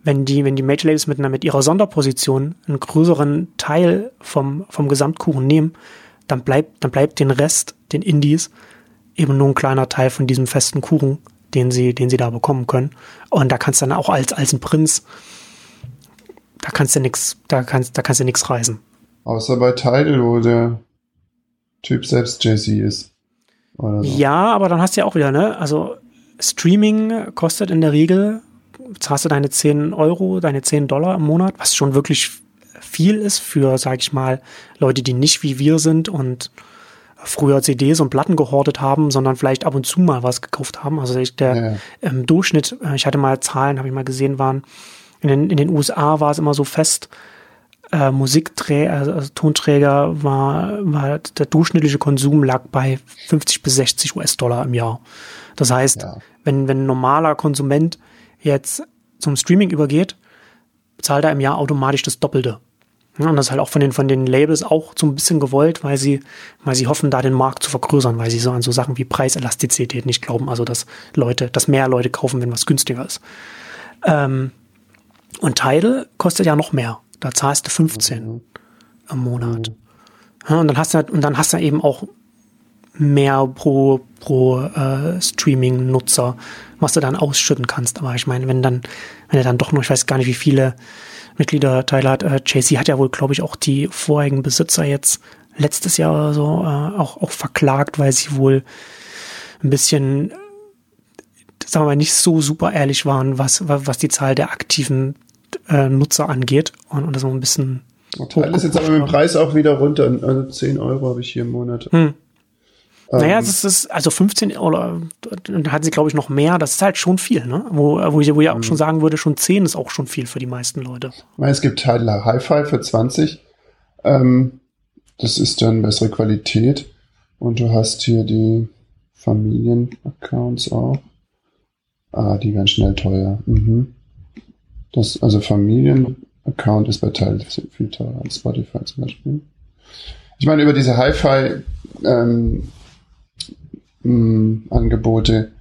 wenn die, wenn die Major Labels mit, mit ihrer Sonderposition einen größeren Teil vom, vom Gesamtkuchen nehmen, dann bleibt, dann bleibt den Rest, den Indies, eben nur ein kleiner Teil von diesem festen Kuchen, den sie, den sie da bekommen können. Und da kannst du dann auch als, als ein Prinz, da kannst du nix, da kannst, da kannst du nix reisen. Außer bei Tidal, wo der Typ selbst Jay-Z ist. So. Ja, aber dann hast du ja auch wieder, ne? Also Streaming kostet in der Regel zahlst du deine 10 Euro, deine 10 Dollar im Monat, was schon wirklich viel ist für, sag ich mal, Leute, die nicht wie wir sind und früher CDs und Platten gehortet haben, sondern vielleicht ab und zu mal was gekauft haben. Also der ja. ähm, Durchschnitt, äh, ich hatte mal Zahlen, habe ich mal gesehen, waren in den, in den USA war es immer so fest, äh, Musikträger, also, also Tonträger war, war der durchschnittliche Konsum lag bei 50 bis 60 US-Dollar im Jahr. Das heißt, ja. wenn, wenn ein normaler Konsument jetzt zum Streaming übergeht, zahlt er im Jahr automatisch das Doppelte. Ja, und das ist halt auch von den, von den Labels auch so ein bisschen gewollt, weil sie, weil sie hoffen, da den Markt zu vergrößern, weil sie so an so Sachen wie Preiselastizität nicht glauben, also dass Leute, dass mehr Leute kaufen, wenn was günstiger ist. Ähm, und Tidal kostet ja noch mehr. Da zahlst du 15 mhm. im Monat. Mhm. Ja, und dann hast du und dann hast du eben auch mehr pro, pro äh, Streaming-Nutzer, was du dann ausschütten kannst. Aber ich meine, wenn dann, wenn er dann doch noch, ich weiß gar nicht, wie viele Mitglieder Teile hat, äh, JC hat ja wohl, glaube ich, auch die vorigen Besitzer jetzt letztes Jahr oder so äh, auch, auch verklagt, weil sie wohl ein bisschen, sagen wir mal, nicht so super ehrlich waren, was, was die Zahl der aktiven äh, Nutzer angeht. Und, und das noch ein bisschen. Teil ist jetzt aber mit dem Preis auch wieder runter. Also 10 Euro habe ich hier im Monat. Hm. Naja, ähm, es ist also 15 oder da hatten sie, glaube ich, noch mehr. Das ist halt schon viel, ne? Wo, wo ich, wo ich auch mhm. schon sagen würde, schon 10 ist auch schon viel für die meisten Leute. Es gibt Teile Hi-Fi für 20. Ähm, das ist dann bessere Qualität. Und du hast hier die Familienaccounts auch. Ah, die werden schnell teuer. Mhm. Das, also Familienaccount ist bei Teil viel teurer als Spotify zum Beispiel. Ich meine, über diese Hi-Fi ähm, Angebote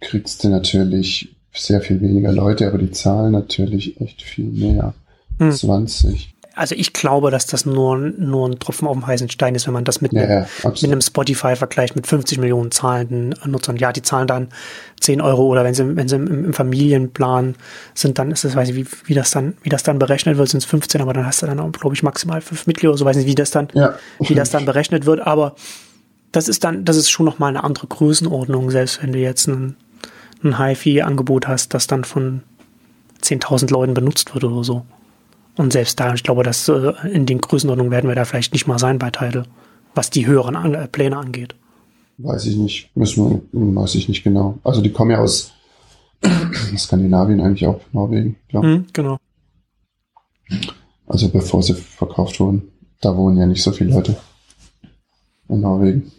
kriegst du natürlich sehr viel weniger Leute, aber die zahlen natürlich echt viel mehr. Hm. 20. Also ich glaube, dass das nur, nur ein Tropfen auf dem heißen Stein ist, wenn man das mit, ja, einem, ja, mit einem Spotify vergleicht mit 50 Millionen zahlenden Nutzern. Ja, die zahlen dann 10 Euro oder wenn sie, wenn sie im, im Familienplan sind, dann ist das, weiß ich, wie, wie das dann, wie das dann berechnet wird, sind es 15, aber dann hast du dann auch, glaube ich, maximal fünf Mitglieder, so weiß nicht, wie das dann, ja, wie das dann berechnet wird, aber das ist dann, das ist schon nochmal eine andere Größenordnung, selbst wenn du jetzt ein, ein HiFi-Angebot hast, das dann von 10.000 Leuten benutzt wird oder so. Und selbst da, ich glaube, dass äh, in den Größenordnungen werden wir da vielleicht nicht mal sein bei Tidal, was die höheren An äh, Pläne angeht. Weiß ich nicht, müssen wir, weiß ich nicht genau. Also die kommen ja aus Skandinavien eigentlich auch, Norwegen, glaube mhm, Genau. Also bevor sie verkauft wurden, da wohnen ja nicht so viele Leute in Norwegen.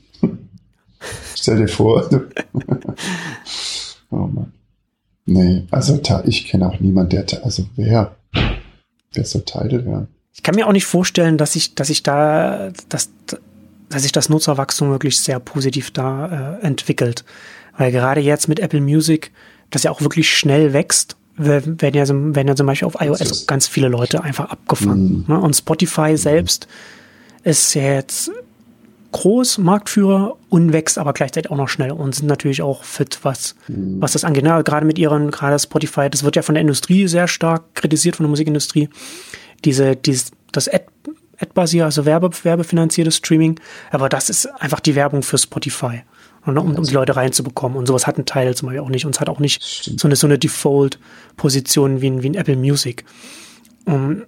Stell dir vor. oh Mann. Nee, also ich kenne auch niemand, der, also wer, wer soll Tidal werden? Ich kann mir auch nicht vorstellen, dass ich, dass ich da, dass, dass sich das Nutzerwachstum wirklich sehr positiv da äh, entwickelt. Weil gerade jetzt mit Apple Music, das ja auch wirklich schnell wächst, werden ja, werden ja zum Beispiel auf iOS ganz viele Leute einfach abgefangen. Mm. Ne? Und Spotify selbst ist ja jetzt groß, Marktführer und wächst aber gleichzeitig auch noch schnell und sind natürlich auch fit, was, mhm. was das angeht. Ja, gerade mit ihren, gerade Spotify, das wird ja von der Industrie sehr stark kritisiert, von der Musikindustrie. Diese, dieses, das Ad, Ad-basierte, also Werbe, werbefinanziertes Streaming, aber das ist einfach die Werbung für Spotify. Um, um die Leute reinzubekommen. Und sowas hat ein Teil zum Beispiel auch nicht. Und es hat auch nicht so eine, so eine Default-Position wie ein, wie ein Apple Music. Um,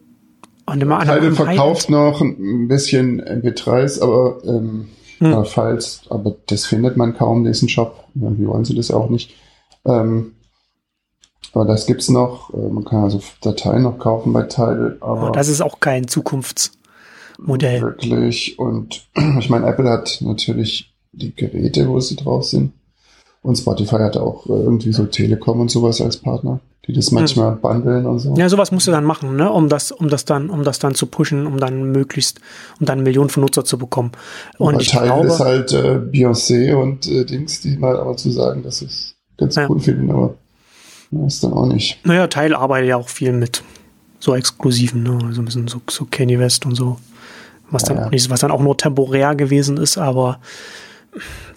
und immer Tidal verkauft noch ein bisschen MP3s, aber ähm, hm. Files, aber das findet man kaum, diesen Shop. Wie wollen sie das auch nicht? Ähm, aber das gibt's noch. Äh, man kann also Dateien noch kaufen bei Tidal. Aber das ist auch kein Zukunftsmodell. Wirklich. Und ich meine, Apple hat natürlich die Geräte, wo sie drauf sind. Und Spotify hat auch äh, irgendwie so Telekom und sowas als Partner die das manchmal hm. bundeln und so. Ja, sowas musst du dann machen, ne, um das, um das dann, um das dann zu pushen, um dann möglichst, um dann Millionen von Nutzer zu bekommen. Und ich Teil glaube, ist halt äh, Beyoncé und äh, Dings, die mal aber zu sagen, dass es ganz ja. cool finden, aber ist dann auch nicht. Naja, Teil arbeitet ja auch viel mit so Exklusiven, ne, also ein bisschen so, so Kanye West und so, was ja, dann auch nicht, was dann auch nur temporär gewesen ist, aber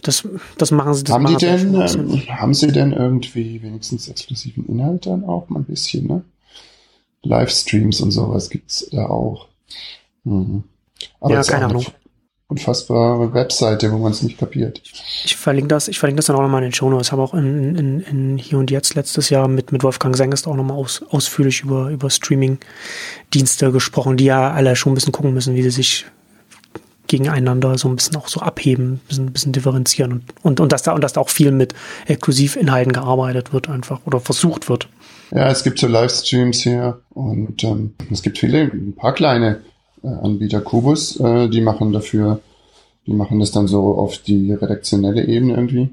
das, das machen sie. Das haben machen die denn, ähm, haben sie denn irgendwie wenigstens exklusiven Inhalt dann auch mal ein bisschen, ne? Livestreams und sowas gibt's da auch. Mhm. Aber ja, keine Ahnung. unfassbare Webseite, wo man es nicht kapiert. Ich verlinke das, ich verlinke das dann auch nochmal in den Show Notes. Ich habe auch in, in, in Hier und Jetzt letztes Jahr mit, mit Wolfgang Sengest auch nochmal aus, ausführlich über, über Streaming-Dienste gesprochen, die ja alle schon ein bisschen gucken müssen, wie sie sich gegeneinander so ein bisschen auch so abheben, ein bisschen, ein bisschen differenzieren und, und, und dass da und dass da auch viel mit Exklusivinhalten gearbeitet wird einfach oder versucht wird. Ja, es gibt so Livestreams hier und ähm, es gibt viele, ein paar kleine äh, Anbieter, Kubus, äh, die machen dafür, die machen das dann so auf die redaktionelle Ebene irgendwie.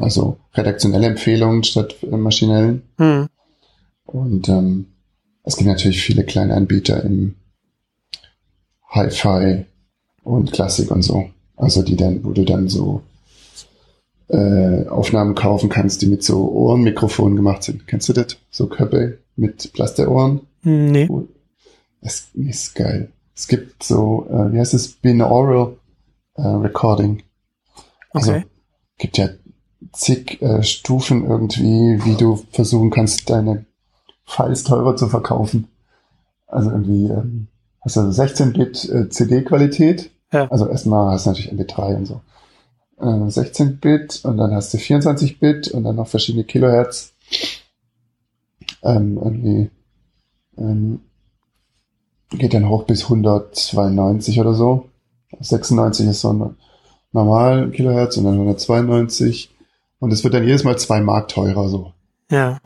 Also redaktionelle Empfehlungen statt äh, maschinellen. Hm. Und ähm, es gibt natürlich viele kleine Anbieter im Hi-Fi und Klassik und so. Also die dann, wo du dann so äh, Aufnahmen kaufen kannst, die mit so Ohrenmikrofonen gemacht sind. Kennst du das? So Köpfe mit Plasterohren? Nee. Das ist geil. Es gibt so, äh, wie heißt es, Binaural äh, Recording. Also, okay. gibt ja zig äh, Stufen irgendwie, wie du versuchen kannst, deine Files teurer zu verkaufen. Also irgendwie ähm, hast du also 16-Bit äh, CD-Qualität ja. Also erstmal hast du natürlich MP3 und so. Äh, 16-Bit und dann hast du 24-Bit und dann noch verschiedene Kilohertz. Ähm, irgendwie ähm, geht dann hoch bis 192 oder so. 96 ist so normal Kilohertz und dann 192 und es wird dann jedes Mal zwei Mark teurer so. Ja.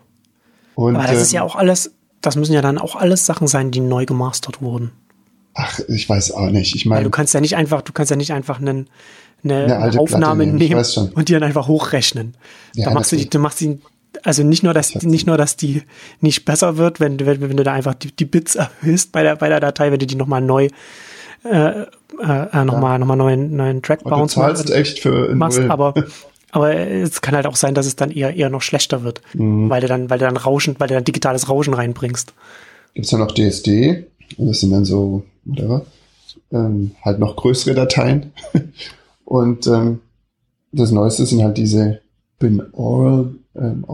Und, Aber das ähm, ist ja auch alles, das müssen ja dann auch alles Sachen sein, die neu gemastert wurden. Ach, ich weiß auch nicht. Ich meine, du kannst ja nicht einfach, du kannst ja nicht einfach einen, eine, eine Aufnahme nehmen, nehmen und die dann einfach hochrechnen. Ja, da machst du die, du machst die, also nicht nur, dass nicht nur, dass die nicht besser wird, wenn, wenn, wenn du da einfach die, die Bits erhöhst bei der bei der Datei, wenn du die nochmal neu äh, äh, äh nochmal ja. noch mal neuen neuen Track bounce du zahlst echt für machst, aber aber es kann halt auch sein, dass es dann eher eher noch schlechter wird, mhm. weil du dann weil du dann Rauschen, weil du dann digitales Rauschen reinbringst. Gibt's ja noch DSD, das sind dann so whatever, ähm, halt noch größere Dateien. Und ähm, das Neueste sind halt diese Binaural ähm,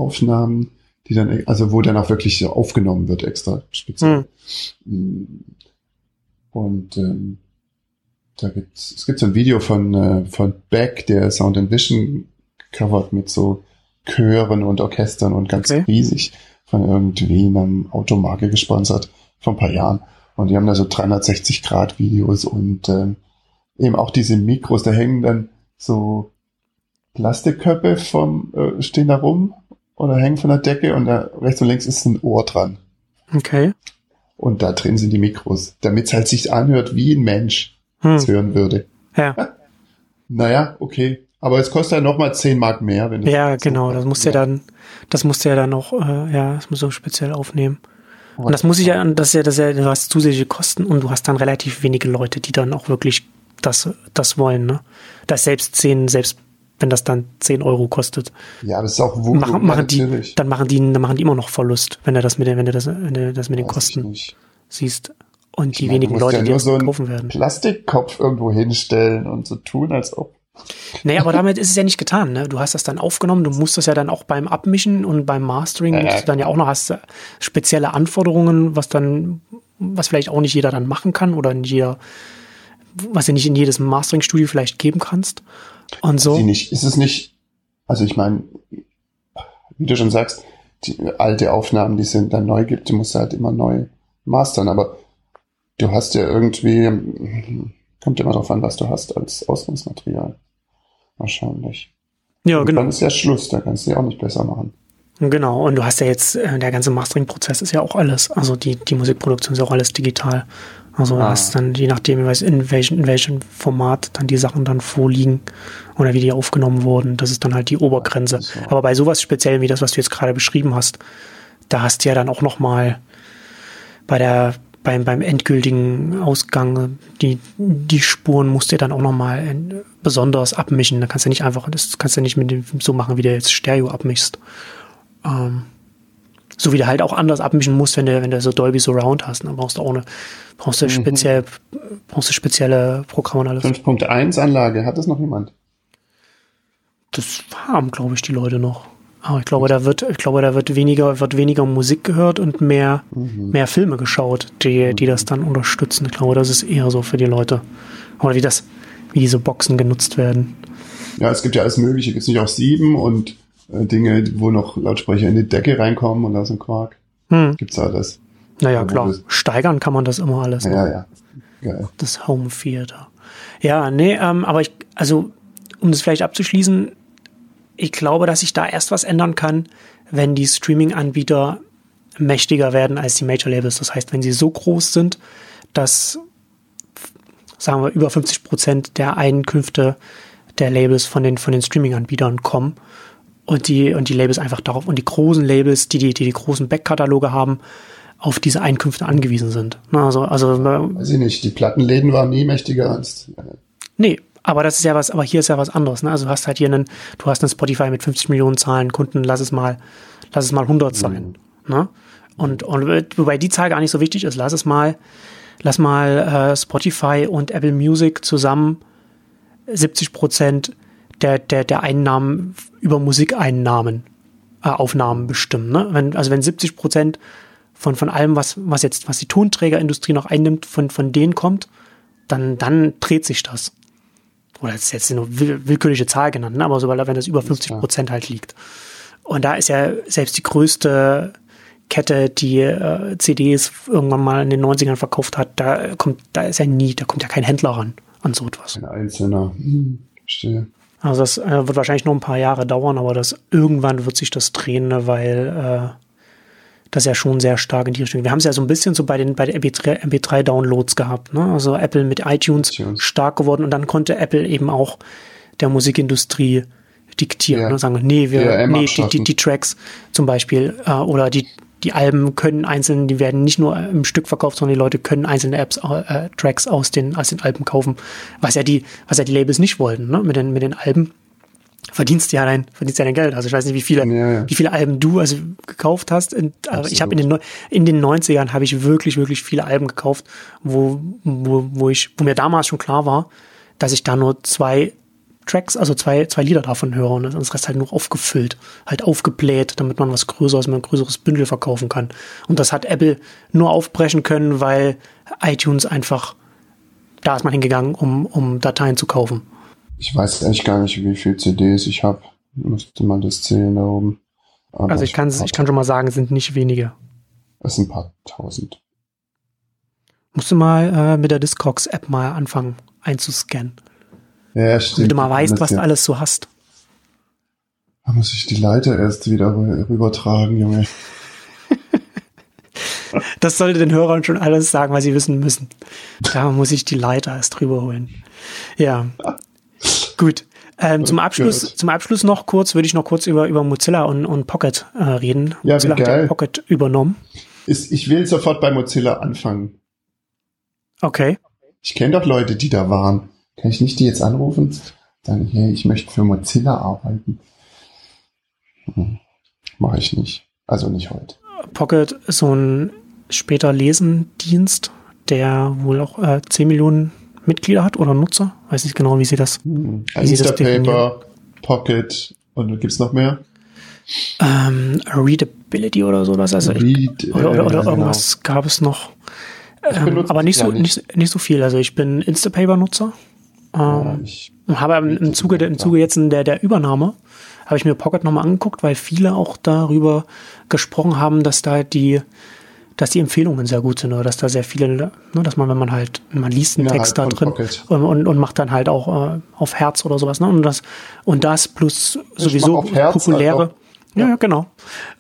die dann, also wo dann auch wirklich so aufgenommen wird, extra speziell. Mhm. Und ähm, da gibt's, es gibt so ein Video von, äh, von Beck, der Sound and Vision covert mit so Chören und Orchestern und ganz okay. riesig von irgendwie einem Automarke gesponsert vor ein paar Jahren. Und die haben da so 360 Grad Videos und ähm, eben auch diese Mikros, da hängen dann so Plastikköpfe vom, äh, stehen da rum oder hängen von der Decke und da rechts und links ist ein Ohr dran. Okay. Und da drin sind die Mikros, damit es halt sich anhört, wie ein Mensch hm. es hören würde. Ja. Naja, okay. Aber es kostet ja nochmal 10 Mark mehr, wenn Ja, genau, das muss ja dann, das muss ja dann noch, äh, ja, das muss so speziell aufnehmen. Und das muss ich ja, das ist ja, das ist ja, du hast zusätzliche Kosten und du hast dann relativ wenige Leute, die dann auch wirklich das, das wollen, ne? Das selbst zehn, selbst wenn das dann 10 Euro kostet. Ja, das ist auch Voodoo, machen, machen die, dann machen die, dann machen die immer noch Verlust, wenn du das mit, wenn du das, wenn du das mit den Weiß Kosten siehst. Und ich die meine, wenigen Leute, ja die das so kaufen werden. Plastikkopf irgendwo hinstellen und so tun, als ob. Naja, aber damit ist es ja nicht getan. Ne? Du hast das dann aufgenommen, du musst das ja dann auch beim Abmischen und beim Mastering, ja, du dann ja auch noch hast spezielle Anforderungen, was dann, was vielleicht auch nicht jeder dann machen kann oder nicht jeder, was du nicht in jedes Mastering-Studio vielleicht geben kannst. Und so. Nicht, ist es nicht, also ich meine, wie du schon sagst, die alte Aufnahmen, die es dann neu gibt, die musst du halt immer neu mastern, aber du hast ja irgendwie, kommt immer darauf an, was du hast als Ausgangsmaterial. Wahrscheinlich. Ja, und genau. Dann ist ja Schluss, da kannst du ja auch nicht besser machen. Genau, und du hast ja jetzt, äh, der ganze Mastering-Prozess ist ja auch alles, also die, die Musikproduktion ist ja auch alles digital. Also ah. du hast dann, je nachdem, in welchem, in welchem Format dann die Sachen dann vorliegen oder wie die aufgenommen wurden, das ist dann halt die Obergrenze. So. Aber bei sowas speziell wie das, was du jetzt gerade beschrieben hast, da hast du ja dann auch nochmal bei der beim, beim endgültigen Ausgang, die, die Spuren musst du dann auch nochmal besonders abmischen. Da kannst du nicht einfach, das kannst du nicht mit dem so machen, wie du jetzt Stereo abmischst. Ähm, so wie du halt auch anders abmischen musst, wenn du, wenn du so Dolby Surround hast. Dann brauchst du auch eine, brauchst du mhm. speziell, brauchst du spezielle Programme und alles. 5.1 Anlage, hat das noch jemand? Das haben, glaube ich, die Leute noch. Aber ich glaube, da wird, ich glaube, da wird weniger, wird weniger Musik gehört und mehr, mhm. mehr Filme geschaut, die, die das dann unterstützen. Ich glaube, das ist eher so für die Leute. Oder wie das, wie diese Boxen genutzt werden. Ja, es gibt ja alles Mögliche. Gibt es nicht auch sieben und äh, Dinge, wo noch Lautsprecher in die Decke reinkommen und da so ein Quark? Hm. Gibt's alles. Naja, Aber klar. Steigern kann man das immer alles. Ja, ja. Geil. Das Home Theater. Ja, nee, ähm, aber ich, also, um das vielleicht abzuschließen, ich glaube, dass sich da erst was ändern kann, wenn die Streaming-Anbieter mächtiger werden als die Major Labels. Das heißt, wenn sie so groß sind, dass, sagen wir, über 50 Prozent der Einkünfte der Labels von den, von den Streaming-Anbietern kommen und die, und die Labels einfach darauf, und die großen Labels, die die, die, die großen Backkataloge haben, auf diese Einkünfte angewiesen sind. Also, also Weiß ich nicht. Die Plattenläden waren nie mächtiger als. Nee, aber das ist ja was, aber hier ist ja was anderes. Ne? Also du hast halt hier einen, du hast einen Spotify mit 50 Millionen Zahlen Kunden, lass es mal, lass es mal 100 sein. Ne? Und, und wobei die Zahl gar nicht so wichtig ist, lass es mal, lass mal äh, Spotify und Apple Music zusammen 70 Prozent der, der, der Einnahmen über Musikeinnahmen, äh, Aufnahmen bestimmen. Ne? Wenn, also wenn 70 Prozent von, von allem, was, was jetzt, was die Tonträgerindustrie noch einnimmt, von, von denen kommt, dann, dann dreht sich das. Oder das ist jetzt eine will, willkürliche Zahl genannt, ne? aber sobald wenn das über 50 Prozent halt liegt. Und da ist ja selbst die größte Kette, die äh, CDs irgendwann mal in den 90ern verkauft hat, da kommt, da ist ja nie, da kommt ja kein Händler ran an so etwas. Ein einzelner. Hm, verstehe. Also das äh, wird wahrscheinlich noch ein paar Jahre dauern, aber das irgendwann wird sich das drehen, ne, weil äh, das ja schon sehr stark in die Richtung. Wir haben es ja so ein bisschen so bei den bei den MP3, MP3-Downloads gehabt, ne? Also Apple mit iTunes iTunes. stark geworden und dann konnte Apple eben auch der Musikindustrie diktieren Ja. ne? sagen, nee, wir, nee, die, die, die Tracks zum Beispiel äh, oder die die Alben können einzeln, die werden nicht nur im Stück verkauft, sondern die Leute können einzelne Apps, äh, Tracks aus den, aus den Alben kaufen, was ja die, was ja die Labels nicht wollten, ne? Mit den, mit den Alben verdienst ja dein, verdienst ja dein Geld. Also ich weiß nicht, wie viele, Ja, ja. wie viele Alben du also gekauft hast. Und, aber ich habe in den, in den 90ern habe ich wirklich, wirklich viele Alben gekauft, wo, wo, wo ich, wo mir damals schon klar war, dass ich da nur zwei Tracks, also zwei, zwei Lieder davon höre und das Rest halt nur aufgefüllt, halt aufgebläht, damit man was Größeres, man ein größeres Bündel verkaufen kann. Und das hat Apple nur aufbrechen können, weil iTunes einfach, da ist man hingegangen, um, um Dateien zu kaufen. Ich weiß echt gar nicht, wie viel CDs ich habe. Müsste man das zählen da oben. Aber Also ich kann, ich kann schon mal sagen, es sind nicht wenige. Es sind ein paar tausend. Musst du mal äh, mit der Discogs-App mal anfangen einzuscannen. Ja, stimmt. Damit du mal weißt, was du alles so hast. Da muss ich die Leiter erst wieder rü- rübertragen, Junge. Das sollte den Hörern schon alles sagen, was sie wissen müssen. Da muss ich die Leiter erst drüber holen. Ja. Gut. Ähm, zum Abschluss, Gut. zum Abschluss noch kurz, würde ich noch kurz über, über Mozilla und, und Pocket äh, reden. Ja, Mozilla hat ja. Pocket übernommen. Ist, ich will sofort bei Mozilla anfangen. Okay. Ich kenne doch Leute, die da waren. Kann ich nicht die jetzt anrufen? Dann, hey, ich möchte für Mozilla arbeiten. Hm. Mache ich nicht. Also nicht heute. Pocket ist so ein später Lesendienst, der wohl auch äh, 10 Millionen Mitglieder hat oder Nutzer. Weiß nicht genau, wie sie das. Hm. Wie sie das Instapaper, Pocket und gibt's noch mehr? Ähm, Readability oder so, das also ich, Read, oder, oder, äh, oder genau. irgendwas gab es noch. Ähm, aber nicht es ja so, nicht. nicht, nicht so viel. Also ich bin Instapaper-Nutzer. Ja, Ähm, ich, und habe im, im Zuge, im Zuge jetzt in der, der Übernahme, habe ich mir Pocket nochmal angeguckt, weil viele auch darüber gesprochen haben, dass da die, dass die Empfehlungen sehr gut sind oder dass da sehr viele, ne, dass man, wenn man halt, man liest einen Innerhalb Text da von drin Pocket. und, und, und macht dann halt auch äh, auf Herz oder sowas, ne? Und das, und das plus sowieso mach auf Herz, populäre, halt ja, ja, genau.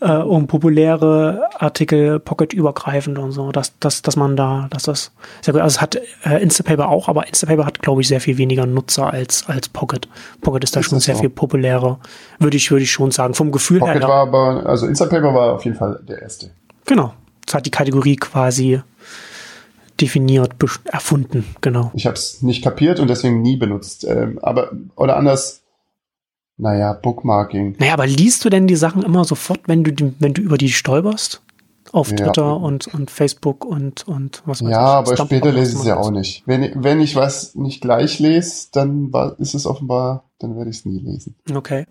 Äh, um populäre Artikel Pocket übergreifend und so, dass, dass, dass man da, dass das sehr gut, also es hat äh, Instapaper auch, aber Instapaper hat, glaube ich, sehr viel weniger Nutzer als, als Pocket. Pocket ist da Ist schon sehr so? viel populärer, würde ich, würde ich schon sagen. Vom Gefühl Pocket her, ja. war aber, also Instapaper war auf jeden Fall der erste. genau. Das hat die Kategorie quasi definiert, erfunden, genau. Ich habe es nicht kapiert und deswegen nie benutzt. Ähm, aber, oder anders, naja, Bookmarking. Naja, aber liest du denn die Sachen immer sofort, wenn du, die, wenn du über die stolperst? Auf Ja. Twitter und, und Facebook und, und was weiß Ja, ich. aber Stump später lese ich es ja auch nicht. Wenn, wenn ich was nicht gleich lese, dann war, ist es offenbar, dann werde ich es nie lesen. Okay.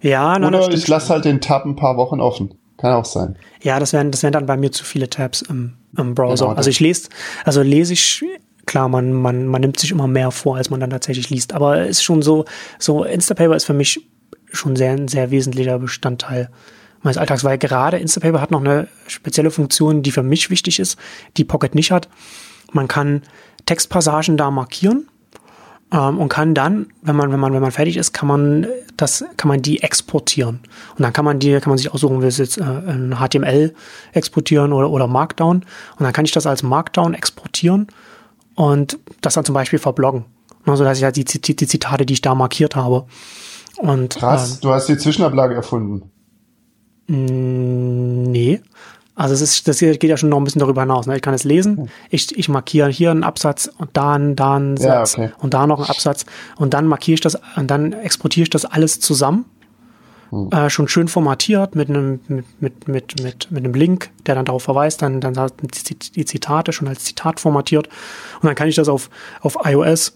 Ja, na, Oder ich lasse halt den Tab ein paar Wochen offen. Kann auch sein. Ja, das wären, das wären dann bei mir zu viele Tabs im, im Browser. Genau, also ich lese, also lese ich klar, man, man, man nimmt sich immer mehr vor, als man dann tatsächlich liest. Aber es ist schon so, so Instapaper ist für mich schon sehr, ein sehr wesentlicher Bestandteil meines Alltags, weil gerade Instapaper hat noch eine spezielle Funktion, die für mich wichtig ist, die Pocket nicht hat. Man kann Textpassagen da markieren ähm, und kann dann, wenn man, wenn man, wenn man fertig ist, kann man das, kann man die exportieren. Und dann kann man die, kann man sich aussuchen, will es jetzt äh, in HTML exportieren oder, oder Markdown. Und dann kann ich das als Markdown exportieren und das dann zum Beispiel verbloggen. Also dass ich halt die, die, die Zitate, die ich da markiert habe. Und, Krass, ähm, du hast die Zwischenablage erfunden. Nee. Also es ist, das geht ja schon noch ein bisschen darüber hinaus. Ne? Ich kann es lesen, ich, ich markiere hier einen Absatz und da einen, da einen Satz ja, okay. und da noch einen Absatz und dann markiere ich das und dann exportiere ich das alles zusammen. Hm. Äh, schon schön formatiert mit einem, mit, mit, mit, mit, mit einem Link, der dann darauf verweist, dann, dann die Zitate schon als Zitat formatiert. Und dann kann ich das auf, auf iOS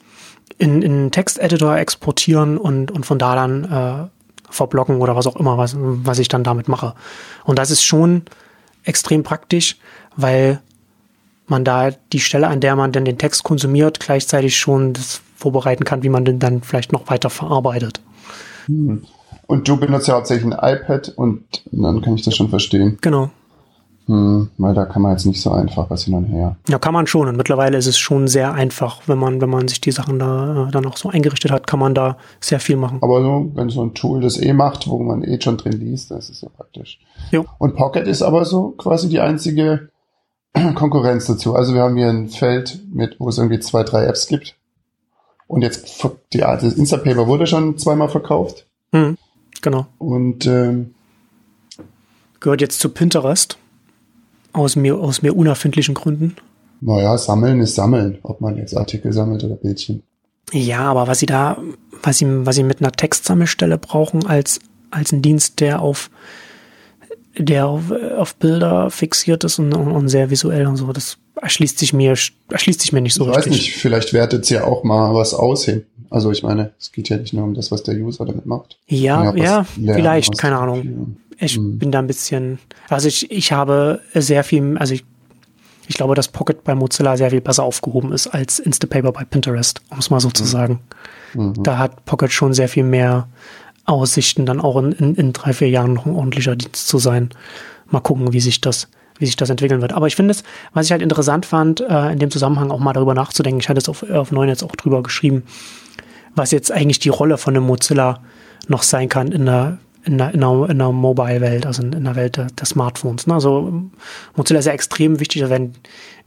in, in einen Texteditor exportieren und, und von da dann äh, verblocken oder was auch immer, was, was ich dann damit mache. Und das ist schon extrem praktisch, weil man da die Stelle, an der man dann den Text konsumiert, gleichzeitig schon das vorbereiten kann, wie man den dann vielleicht noch weiter verarbeitet. Hm. Und du benutzt ja hauptsächlich ein iPad und dann kann ich das schon verstehen. Genau. Hm, weil da kann man jetzt nicht so einfach was hin und her. Ja, kann man schon. Und mittlerweile ist es schon sehr einfach, wenn man, wenn man sich die Sachen da äh, dann auch so eingerichtet hat, kann man da sehr viel machen. Aber so, wenn so ein Tool das eh macht, wo man eh schon drin liest, das ist ja praktisch. Jo. Und Pocket ist aber so quasi die einzige Konkurrenz dazu. Also wir haben hier ein Feld mit, wo es irgendwie zwei, drei Apps gibt. Und jetzt die Art des Instapaper wurde schon zweimal verkauft. Mhm, genau. Und ähm, gehört jetzt zu Pinterest. Aus mir, aus mir unerfindlichen Gründen. Naja, sammeln ist sammeln, ob man jetzt Artikel sammelt oder Bildchen. Ja, aber was sie da, was sie, was sie mit einer Textsammelstelle brauchen als, als ein Dienst, der auf, der auf, auf Bilder fixiert ist und, und, sehr visuell und so, das erschließt sich mir, erschließt sich mir nicht so ich richtig. Ich weiß nicht, vielleicht wertet sie ja auch mal was aus hinten. Also ich meine, es geht ja nicht nur um das, was der User damit macht. Ja, ja, vielleicht, keine Ahnung. Ich mhm. bin da ein bisschen, also ich, ich habe sehr viel, also ich, ich glaube, dass Pocket bei Mozilla sehr viel besser aufgehoben ist als Instapaper bei Pinterest, um es mal so zu sagen. Mhm. Da hat Pocket schon sehr viel mehr Aussichten, dann auch in, in, in drei, vier Jahren noch ein ordentlicher Dienst zu sein. Mal gucken, wie sich das, wie sich das entwickeln wird. Aber ich finde es, was ich halt interessant fand, äh, in dem Zusammenhang auch mal darüber nachzudenken, ich hatte es auf, auf 9 jetzt auch drüber geschrieben, was jetzt eigentlich die Rolle von einem Mozilla noch sein kann in der in der, in der, in der Mobile-Welt, also in, in der Welt der, der Smartphones. Ne? Also Mozilla ist ja extrem wichtig, also wenn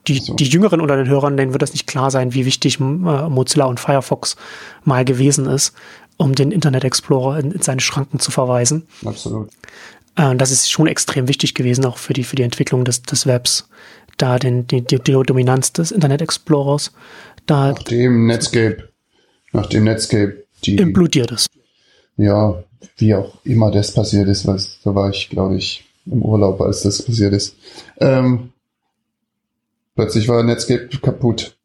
die, so. die Jüngeren unter den Hörern, denen wird das nicht klar sein, wie wichtig äh, Mozilla und Firefox mal gewesen ist, um den Internet Explorer in, in seine Schranken zu verweisen. Absolut. Äh, das ist schon extrem wichtig gewesen, auch für die, für die Entwicklung des, des Webs. Da den, die, die, die Dominanz des Internet Explorers. Da nachdem Netscape, nachdem Netscape die implodiert ist. Ja, wie auch immer das passiert ist, weil da war ich, glaube ich, im Urlaub, als das passiert ist. Ähm, plötzlich war Netscape kaputt.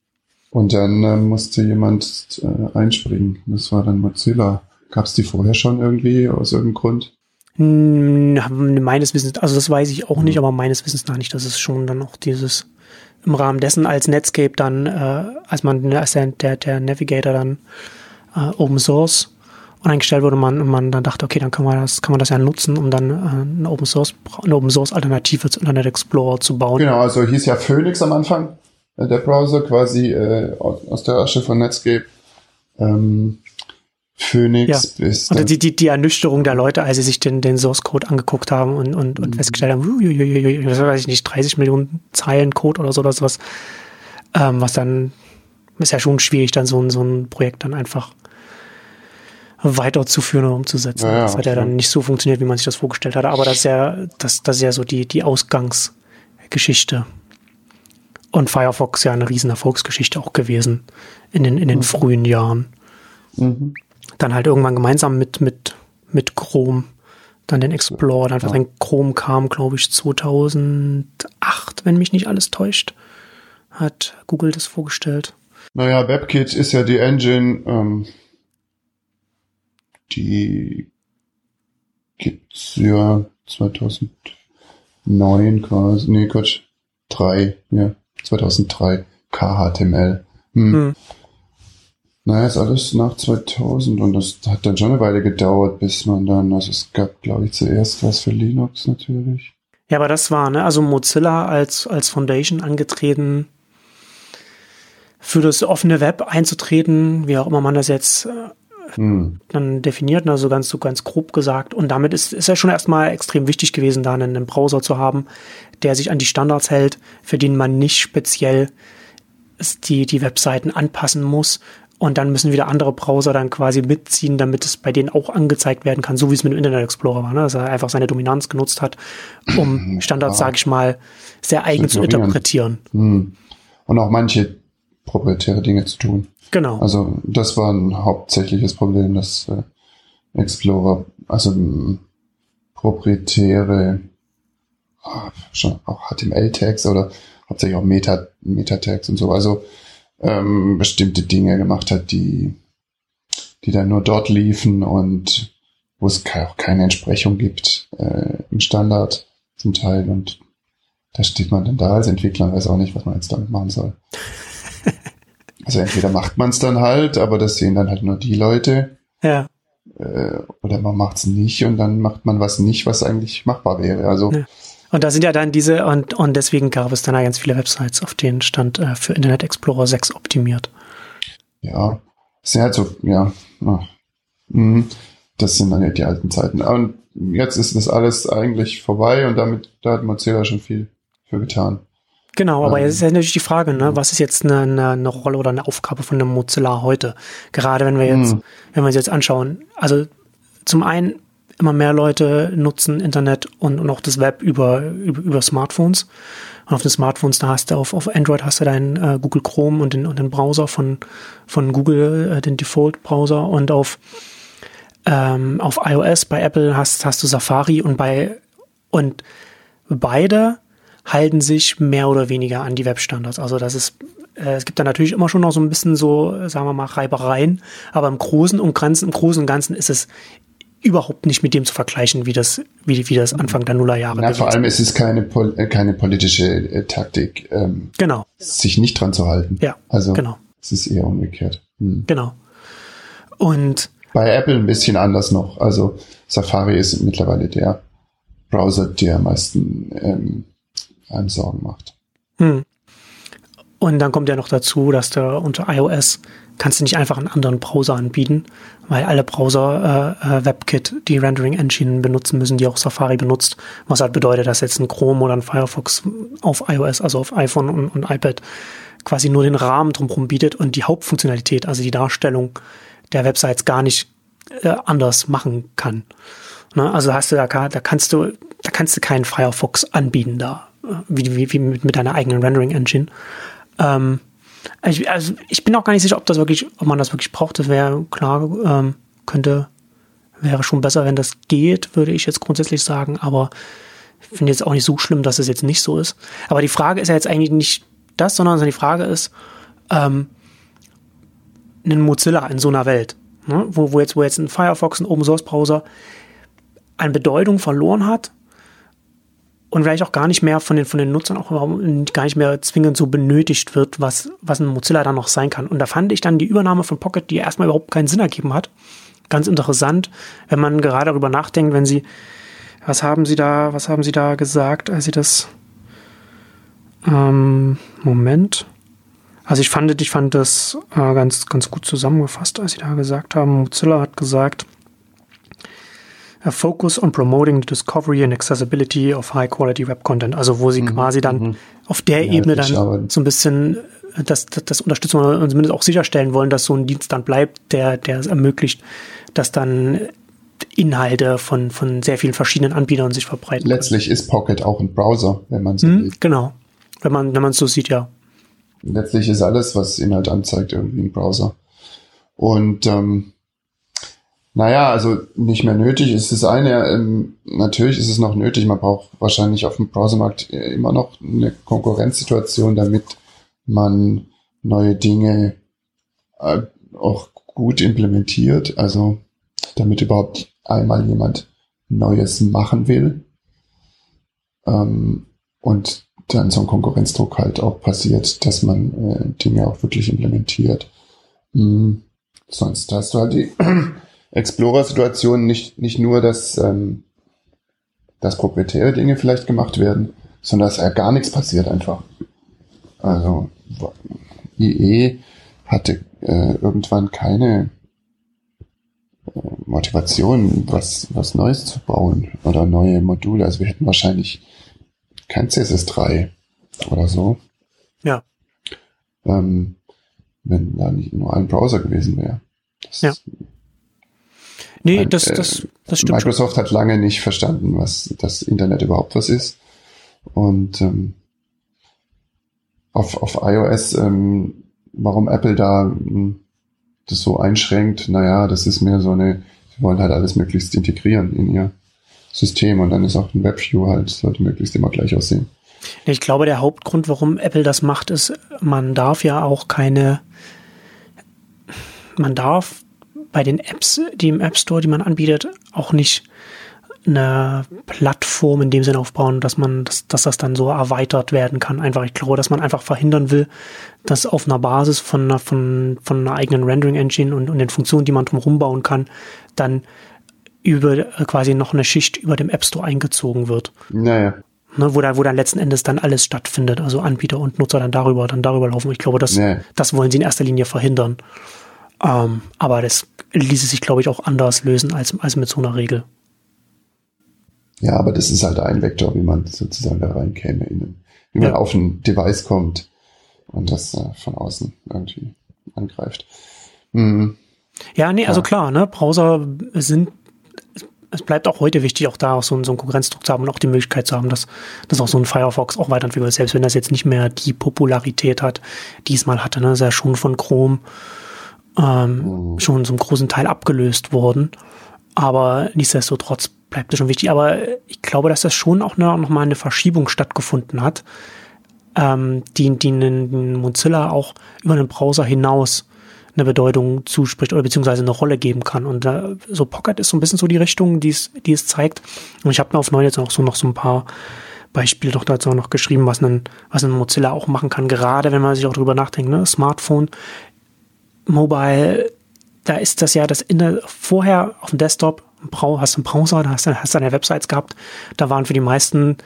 Und dann äh, musste jemand äh, einspringen. Das war dann Mozilla. Gab es die vorher schon irgendwie aus irgendeinem Grund? Hm, meines Wissens, also das weiß ich auch nicht, mhm. aber meines Wissens nach nicht, dass es schon dann auch dieses im Rahmen dessen als Netscape dann, äh, als man, als der, der, der Navigator dann äh, Open Source eingestellt wurde man, und man dann dachte, okay, dann kann man das, kann man das ja nutzen, um dann äh, eine Open Source, eine Open Source Alternative zu Internet Explorer zu bauen. Genau, also hieß ja Phoenix am Anfang, äh, der Browser quasi äh, aus der Asche von Netscape. Ähm, Phoenix ja. ist. Und die, die, die Ernüchterung der Leute, als sie sich den, den Source Code angeguckt haben und, und, und mhm. festgestellt haben, uiuiui, was weiß ich nicht, 30 Millionen Zeilen Code oder so oder sowas, ähm, was dann ist ja schon schwierig, dann so ein, so ein Projekt dann einfach weiterzuführen und umzusetzen. Ja, das hat ja dann nicht so funktioniert, wie man sich das vorgestellt hatte. Aber das ist ja, das, das ist ja so die, die Ausgangsgeschichte. Und Firefox ja eine riesen Erfolgsgeschichte auch gewesen in den, in den mhm. frühen Jahren. Mhm. Dann halt irgendwann gemeinsam mit, mit, mit Chrome, dann den Explorer, dann ja. dann Chrome kam, glaube ich, 2008, wenn mich nicht alles täuscht, hat Google das vorgestellt. Naja, WebKit ist ja die Engine, ähm, die gibt's ja 2009 quasi, nee, Quatsch, 3, ja, 2003, KHTML Hm. Hm. Naja, ist alles nach 2000 und das hat dann schon eine Weile gedauert, bis man dann, also es gab, glaube ich, zuerst was für Linux natürlich. Ja, aber das war, ne, also Mozilla als, als Foundation angetreten, für das offene Web einzutreten, wie auch immer man das jetzt äh, hm. dann definiert, also ganz, so ganz grob gesagt. Und damit ist, ist ja schon erstmal extrem wichtig gewesen, da einen, einen Browser zu haben, der sich an die Standards hält, für den man nicht speziell die, die Webseiten anpassen muss, und dann müssen wieder andere Browser dann quasi mitziehen, damit es bei denen auch angezeigt werden kann, so wie es mit dem Internet Explorer war, ne? dass er einfach seine Dominanz genutzt hat, um Standards, ja. sage ich mal, sehr eigen zu interpretieren. Hm. Und auch manche proprietäre Dinge zu tun. Genau. Also das war ein hauptsächliches Problem, dass äh, Explorer, also hm, proprietäre oh, schon auch HTML-Tags oder hauptsächlich auch Meta, Meta-Tags und so. Also ähm, bestimmte Dinge gemacht hat, die, die dann nur dort liefen und wo es auch keine Entsprechung gibt äh, im Standard zum Teil. Und da steht man dann da als Entwickler und weiß auch nicht, was man jetzt damit machen soll. Also entweder macht man es dann halt, aber das sehen dann halt nur die Leute. Ja. Äh, oder man macht es nicht und dann macht man was nicht, was eigentlich machbar wäre. Also ja. Und da sind ja dann diese, und, und deswegen gab es dann ja ganz viele Websites, auf denen stand äh, für Internet Explorer 6 optimiert. Ja, sehr halt so, ja. Mhm. Das sind dann ja die alten Zeiten. Und jetzt ist das alles eigentlich vorbei und damit, da hat Mozilla schon viel für getan. Genau, aber jetzt ist ja natürlich die Frage, ne, was ist jetzt eine, eine, eine Rolle oder eine Aufgabe von einem Mozilla heute? Gerade wenn wir jetzt, mhm. wenn wir uns jetzt anschauen. Also zum einen immer mehr Leute nutzen Internet und, und auch das Web über, über, über Smartphones. Und auf den Smartphones, da hast du auf, auf Android hast du deinen äh, Google Chrome und den, und den Browser von, von Google, äh, den Default-Browser und auf, ähm, auf iOS bei Apple hast, hast du Safari und bei und beide halten sich mehr oder weniger an die Webstandards. Also das ist, äh, es gibt da natürlich immer schon noch so ein bisschen so, sagen wir mal, Reibereien, aber im Großen und Ganzen, im Großen und Ganzen ist es überhaupt nicht mit dem zu vergleichen, wie das, wie, wie das Anfang der Nullerjahre war. Vor allem ist es keine, äh, keine politische äh, Taktik, ähm, genau. sich nicht dran zu halten. Ja, also genau. es ist eher umgekehrt. Hm. Genau. Und bei Apple ein bisschen anders noch. Also Safari ist mittlerweile der Browser, der am meisten ähm, einem Sorgen macht. Hm. Und dann kommt ja noch dazu, dass du unter iOS kannst du nicht einfach einen anderen Browser anbieten, weil alle Browser äh, äh, WebKit die Rendering Engine benutzen müssen, die auch Safari benutzt, was halt bedeutet, dass jetzt ein Chrome oder ein Firefox auf iOS, also auf iPhone und, und iPad quasi nur den Rahmen drumherum bietet und die Hauptfunktionalität, also die Darstellung der Websites gar nicht äh, anders machen kann. Ne? Also hast du da, da kannst du, da kannst du keinen Firefox anbieten da, wie, wie, wie mit, mit deiner eigenen Rendering Engine. Ähm, ich, also ich bin auch gar nicht sicher, ob das wirklich, ob man das wirklich braucht. Das wäre klar, ähm, könnte, wäre schon besser, wenn das geht, würde ich jetzt grundsätzlich sagen. Aber ich finde jetzt auch nicht so schlimm, dass es jetzt nicht so ist. Aber die Frage ist ja jetzt eigentlich nicht das, sondern die Frage ist, ähm, ein Mozilla in so einer Welt, ne, wo, wo jetzt, wo jetzt ein Firefox, ein Open Source Browser an Bedeutung verloren hat und vielleicht auch gar nicht mehr von den, von den Nutzern auch gar nicht mehr zwingend so benötigt wird, was, was ein Mozilla dann noch sein kann. Und da fand ich dann die Übernahme von Pocket, die erstmal überhaupt keinen Sinn ergeben hat, ganz interessant, wenn man gerade darüber nachdenkt, wenn sie, was haben sie da, was haben sie da gesagt, als sie das, ähm, Moment. Also ich fand, ich fand das äh, ganz, ganz gut zusammengefasst, als sie da gesagt haben, Mozilla hat gesagt, a focus on promoting the discovery and accessibility of high quality web content. Also wo sie mhm. quasi dann mhm. auf der ja, Ebene dann so ein bisschen äh, das, das, das unterstützen und zumindest auch sicherstellen wollen, dass so ein Dienst dann bleibt, der, der es ermöglicht, dass dann Inhalte von, von sehr vielen verschiedenen Anbietern sich verbreiten. Letztlich ist Pocket auch ein Browser, wenn man so mhm, will. Genau. Wenn man, wenn man es so sieht, ja. Letztlich ist alles, was Inhalt anzeigt, irgendwie ein Browser. Und ähm, naja, also nicht mehr nötig ist das eine. Ähm, natürlich ist es noch nötig. Man braucht wahrscheinlich auf dem Browsermarkt äh, immer noch eine Konkurrenzsituation, damit man neue Dinge äh, auch gut implementiert. Also damit überhaupt einmal jemand Neues machen will. Ähm, und dann so ein Konkurrenzdruck halt auch passiert, dass man äh, Dinge auch wirklich implementiert. Mhm. Sonst hast du halt die Explorer-Situation nicht, nicht nur, dass, ähm, dass proprietäre Dinge vielleicht gemacht werden, sondern dass ja gar nichts passiert einfach. Also IE hatte äh, irgendwann keine äh, Motivation, was, was Neues zu bauen oder neue Module. Also wir hätten wahrscheinlich kein CSS3 oder so. Ja. Ähm, wenn da nicht nur ein Browser gewesen wäre. Das, ja. Nee, das, das, das stimmt. Microsoft schon. hat lange nicht verstanden, was das Internet überhaupt was ist. Und ähm, auf, auf iOS, ähm, warum Apple da ähm, das so einschränkt, naja, das ist mehr so eine, sie wollen halt alles möglichst integrieren in ihr System und dann ist auch ein WebView halt, sollte möglichst immer gleich aussehen. Ich glaube, der Hauptgrund, warum Apple das macht, ist, man darf ja auch keine, man darf bei den Apps, die im App Store, die man anbietet, auch nicht eine Plattform in dem Sinne aufbauen, dass man, dass, dass das dann so erweitert werden kann. Einfach, ich glaube, dass man einfach verhindern will, dass auf einer Basis von einer, von, von einer eigenen Rendering Engine und, und den Funktionen, die man drumherum bauen kann, dann über quasi noch eine Schicht über dem App Store eingezogen wird. Naja. Ne, wo, da, wo dann letzten Endes dann alles stattfindet, also Anbieter und Nutzer dann darüber, dann darüber laufen. Ich glaube, das, naja. das wollen sie in erster Linie verhindern. Ähm, aber das ließe sich, glaube ich, auch anders lösen als, als mit so einer Regel. Ja, aber das ist halt ein Vektor, wie man sozusagen da reinkäme, in, wie man ja. auf ein Device kommt und das äh, von außen irgendwie angreift. Mhm. Ja, nee, also klar, ne, Browser sind, es bleibt auch heute wichtig, auch da auch so, so einen Konkurrenzdruck zu haben und auch die Möglichkeit zu haben, dass, dass auch so ein Firefox auch weiterentwickelt, selbst wenn das jetzt nicht mehr die Popularität hat, die es mal hatte, ne, ist ja schon von Chrome ähm, mhm. schon zum großen Teil abgelöst worden. Aber nichtsdestotrotz bleibt es schon wichtig. Aber ich glaube, dass das schon auch noch, noch mal eine Verschiebung stattgefunden hat, ähm, die, die einen Mozilla auch über den Browser hinaus eine Bedeutung zuspricht oder beziehungsweise eine Rolle geben kann. Und äh, so Pocket ist so ein bisschen so die Richtung, die es, die es zeigt. Und ich habe mir auf neu jetzt auch so noch so ein paar Beispiele doch dazu noch geschrieben, was ein, was ein Mozilla auch machen kann. Gerade wenn man sich auch drüber nachdenkt, ne? Smartphone, Mobile, da ist das ja das in der, vorher auf dem Desktop hast du einen Browser, da hast du hast deine Websites gehabt. Da waren für die meisten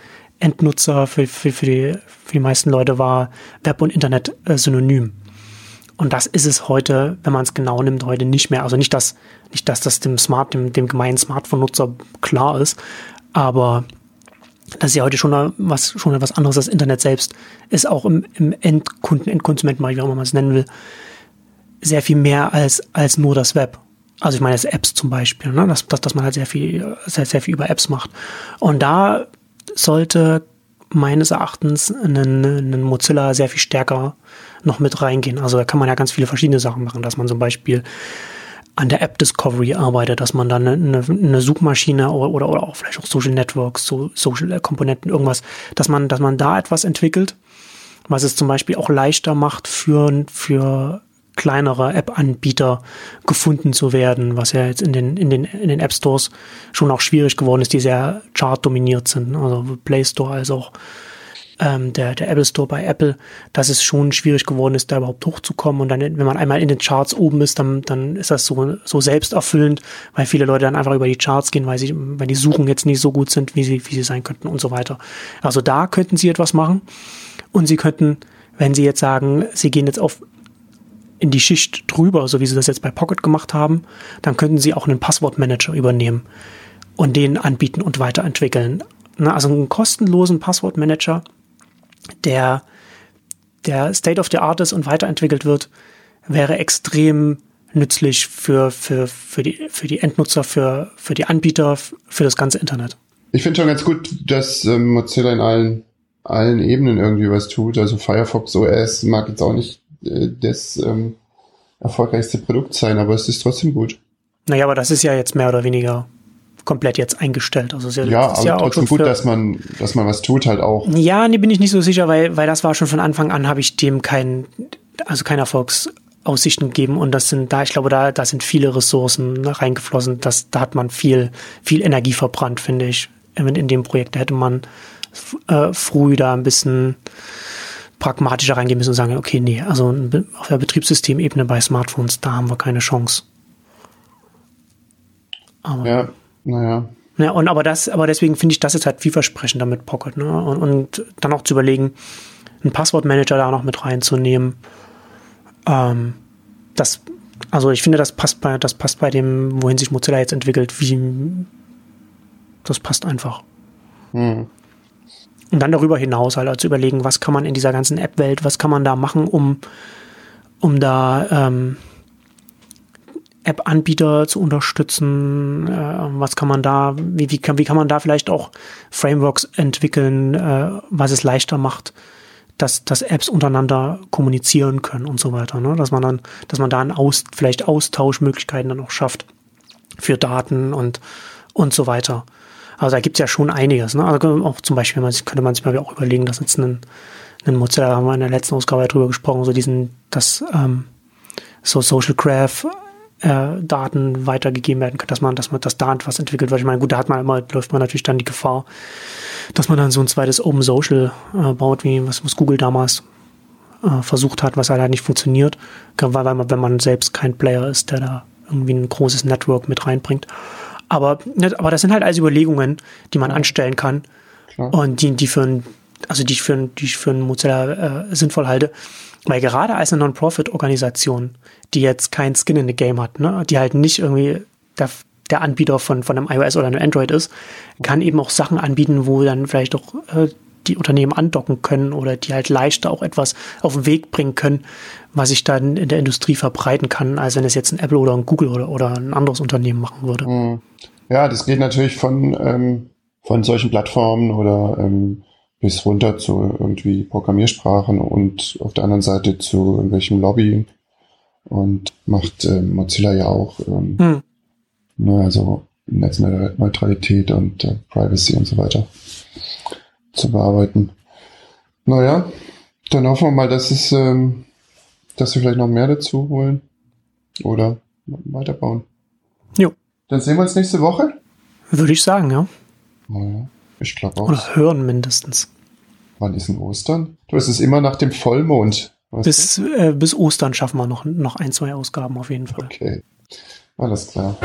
Endnutzer, für, für, für, die, für die meisten Leute war Web und Internet äh, synonym. Und das ist es heute, wenn man es genau nimmt, heute nicht mehr. Also nicht, dass, nicht, dass das dem Smart, dem, dem gemeinen Smartphone-Nutzer klar ist, aber das ist ja heute schon was, schon etwas anderes. Das Internet selbst ist auch im, im Endkunden, Endkonsumentenmarkt, wie auch immer man es nennen will, sehr viel mehr als, als nur das Web. Also ich meine jetzt Apps zum Beispiel, ne? dass, dass, dass man halt sehr viel, sehr, sehr viel über Apps macht. Und da sollte meines Erachtens ein, ein Mozilla sehr viel stärker noch mit reingehen. Also da kann man ja ganz viele verschiedene Sachen machen, dass man zum Beispiel an der App Discovery arbeitet, dass man dann eine, eine Suchmaschine oder, oder, oder auch vielleicht auch Social Networks, so Social Komponenten, irgendwas, dass man, dass man da etwas entwickelt, was es zum Beispiel auch leichter macht für, für kleinere App-Anbieter gefunden zu werden, was ja jetzt in den, in den, in den App Stores schon auch schwierig geworden ist, die sehr chart-dominiert sind. Also Play Store als auch ähm, der, der Apple Store bei Apple, dass es schon schwierig geworden ist, da überhaupt hochzukommen. Und dann, wenn man einmal in den Charts oben ist, dann, dann ist das so, so selbsterfüllend, weil viele Leute dann einfach über die Charts gehen, weil sie, wenn die Suchen jetzt nicht so gut sind, wie sie, wie sie sein könnten und so weiter. Also da könnten sie etwas machen. Und sie könnten, wenn sie jetzt sagen, sie gehen jetzt auf in die Schicht drüber, so wie sie das jetzt bei Pocket gemacht haben, dann könnten sie auch einen Passwortmanager übernehmen und den anbieten und weiterentwickeln. Also einen kostenlosen Passwortmanager, der, der State of the Art ist und weiterentwickelt wird, wäre extrem nützlich für, für, für, die, für die Endnutzer, für, für die Anbieter, für das ganze Internet. Ich finde schon ganz gut, dass ähm, Mozilla in allen, allen Ebenen irgendwie was tut. Also Firefox OS mag jetzt auch nicht das ähm, erfolgreichste Produkt sein, aber es ist trotzdem gut. Naja, aber das ist ja jetzt mehr oder weniger komplett jetzt eingestellt. Also ja, ja, aber ja trotzdem gut, dass man, dass man was tut halt auch. Ja, nee, bin ich nicht so sicher, weil, weil das war schon von Anfang an, habe ich dem keinen, also keine Erfolgsaussichten gegeben und das sind da, ich glaube, da, da sind viele Ressourcen reingeflossen, das, da hat man viel, viel Energie verbrannt, finde ich. In, in dem Projekt da hätte man äh, früh da ein bisschen pragmatischer reingehen müssen und sagen, okay, nee, also auf der Betriebssystemebene bei Smartphones, da haben wir keine Chance. Aber, ja, naja. Ja, und aber das, aber deswegen finde ich das jetzt halt vielversprechender mit Pocket, ne? Und, und dann auch zu überlegen, einen Passwortmanager da noch mit reinzunehmen. Ähm, das, also ich finde, das passt bei, das passt bei dem, wohin sich Mozilla jetzt entwickelt, wie das passt einfach. Hm. Und dann darüber hinaus halt also überlegen, was kann man in dieser ganzen App-Welt, was kann man da machen, um, um da ähm, App-Anbieter zu unterstützen, äh, was kann man da, wie, wie, kann, wie kann man da vielleicht auch Frameworks entwickeln, äh, was es leichter macht, dass, dass Apps untereinander kommunizieren können und so weiter. Ne? Dass man dann, dass man da einen Aus, vielleicht Austauschmöglichkeiten dann auch schafft für Daten und, und so weiter. Also da gibt es ja schon einiges. Ne? Also auch zum Beispiel man, könnte man sich mal auch überlegen, dass jetzt ein, ein Mozilla, da haben wir in der letzten Ausgabe drüber gesprochen, so diesen, das ähm, so Social Graph äh, Daten weitergegeben werden können, dass man, dass man das da etwas entwickelt, weil ich meine, gut, da hat man immer, läuft man natürlich dann die Gefahr, dass man dann so ein zweites Open Social äh, baut, wie was, was Google damals äh, versucht hat, was halt, halt nicht funktioniert, weil, weil man, wenn man selbst kein Player ist, der da irgendwie ein großes Network mit reinbringt. Aber, ne, aber das sind halt alles Überlegungen, die man anstellen kann Klar. und die, die für ein, also die ich für, die ich für einen Mozilla äh, sinnvoll halte. Weil gerade als eine Non-Profit-Organisation, die jetzt kein Skin in the Game hat, ne, die halt nicht irgendwie der, der Anbieter von, von einem iOS oder einem Android ist, kann eben auch Sachen anbieten, wo dann vielleicht auch äh, die Unternehmen andocken können oder die halt leichter auch etwas auf den Weg bringen können, was sich dann in der Industrie verbreiten kann, als wenn es jetzt ein Apple oder ein Google oder, oder ein anderes Unternehmen machen würde. Mhm. Ja, das geht natürlich von, ähm, von solchen Plattformen oder ähm, bis runter zu irgendwie Programmiersprachen und auf der anderen Seite zu irgendwelchem Lobbying. Und macht äh, Mozilla ja auch. Ähm, hm. ne, also Netzneutralität und äh, Privacy und so weiter zu bearbeiten. Naja, dann hoffen wir mal, dass es, ähm, dass wir vielleicht noch mehr dazu holen oder weiterbauen. Jo. Dann sehen wir uns nächste Woche? Würde ich sagen, ja. Naja, ich glaube auch. Oder hören mindestens. Wann ist denn Ostern? Du, es ist immer nach dem Vollmond. Bis, äh, bis Ostern schaffen wir noch, noch ein, zwei Ausgaben auf jeden Fall. Okay. Alles klar.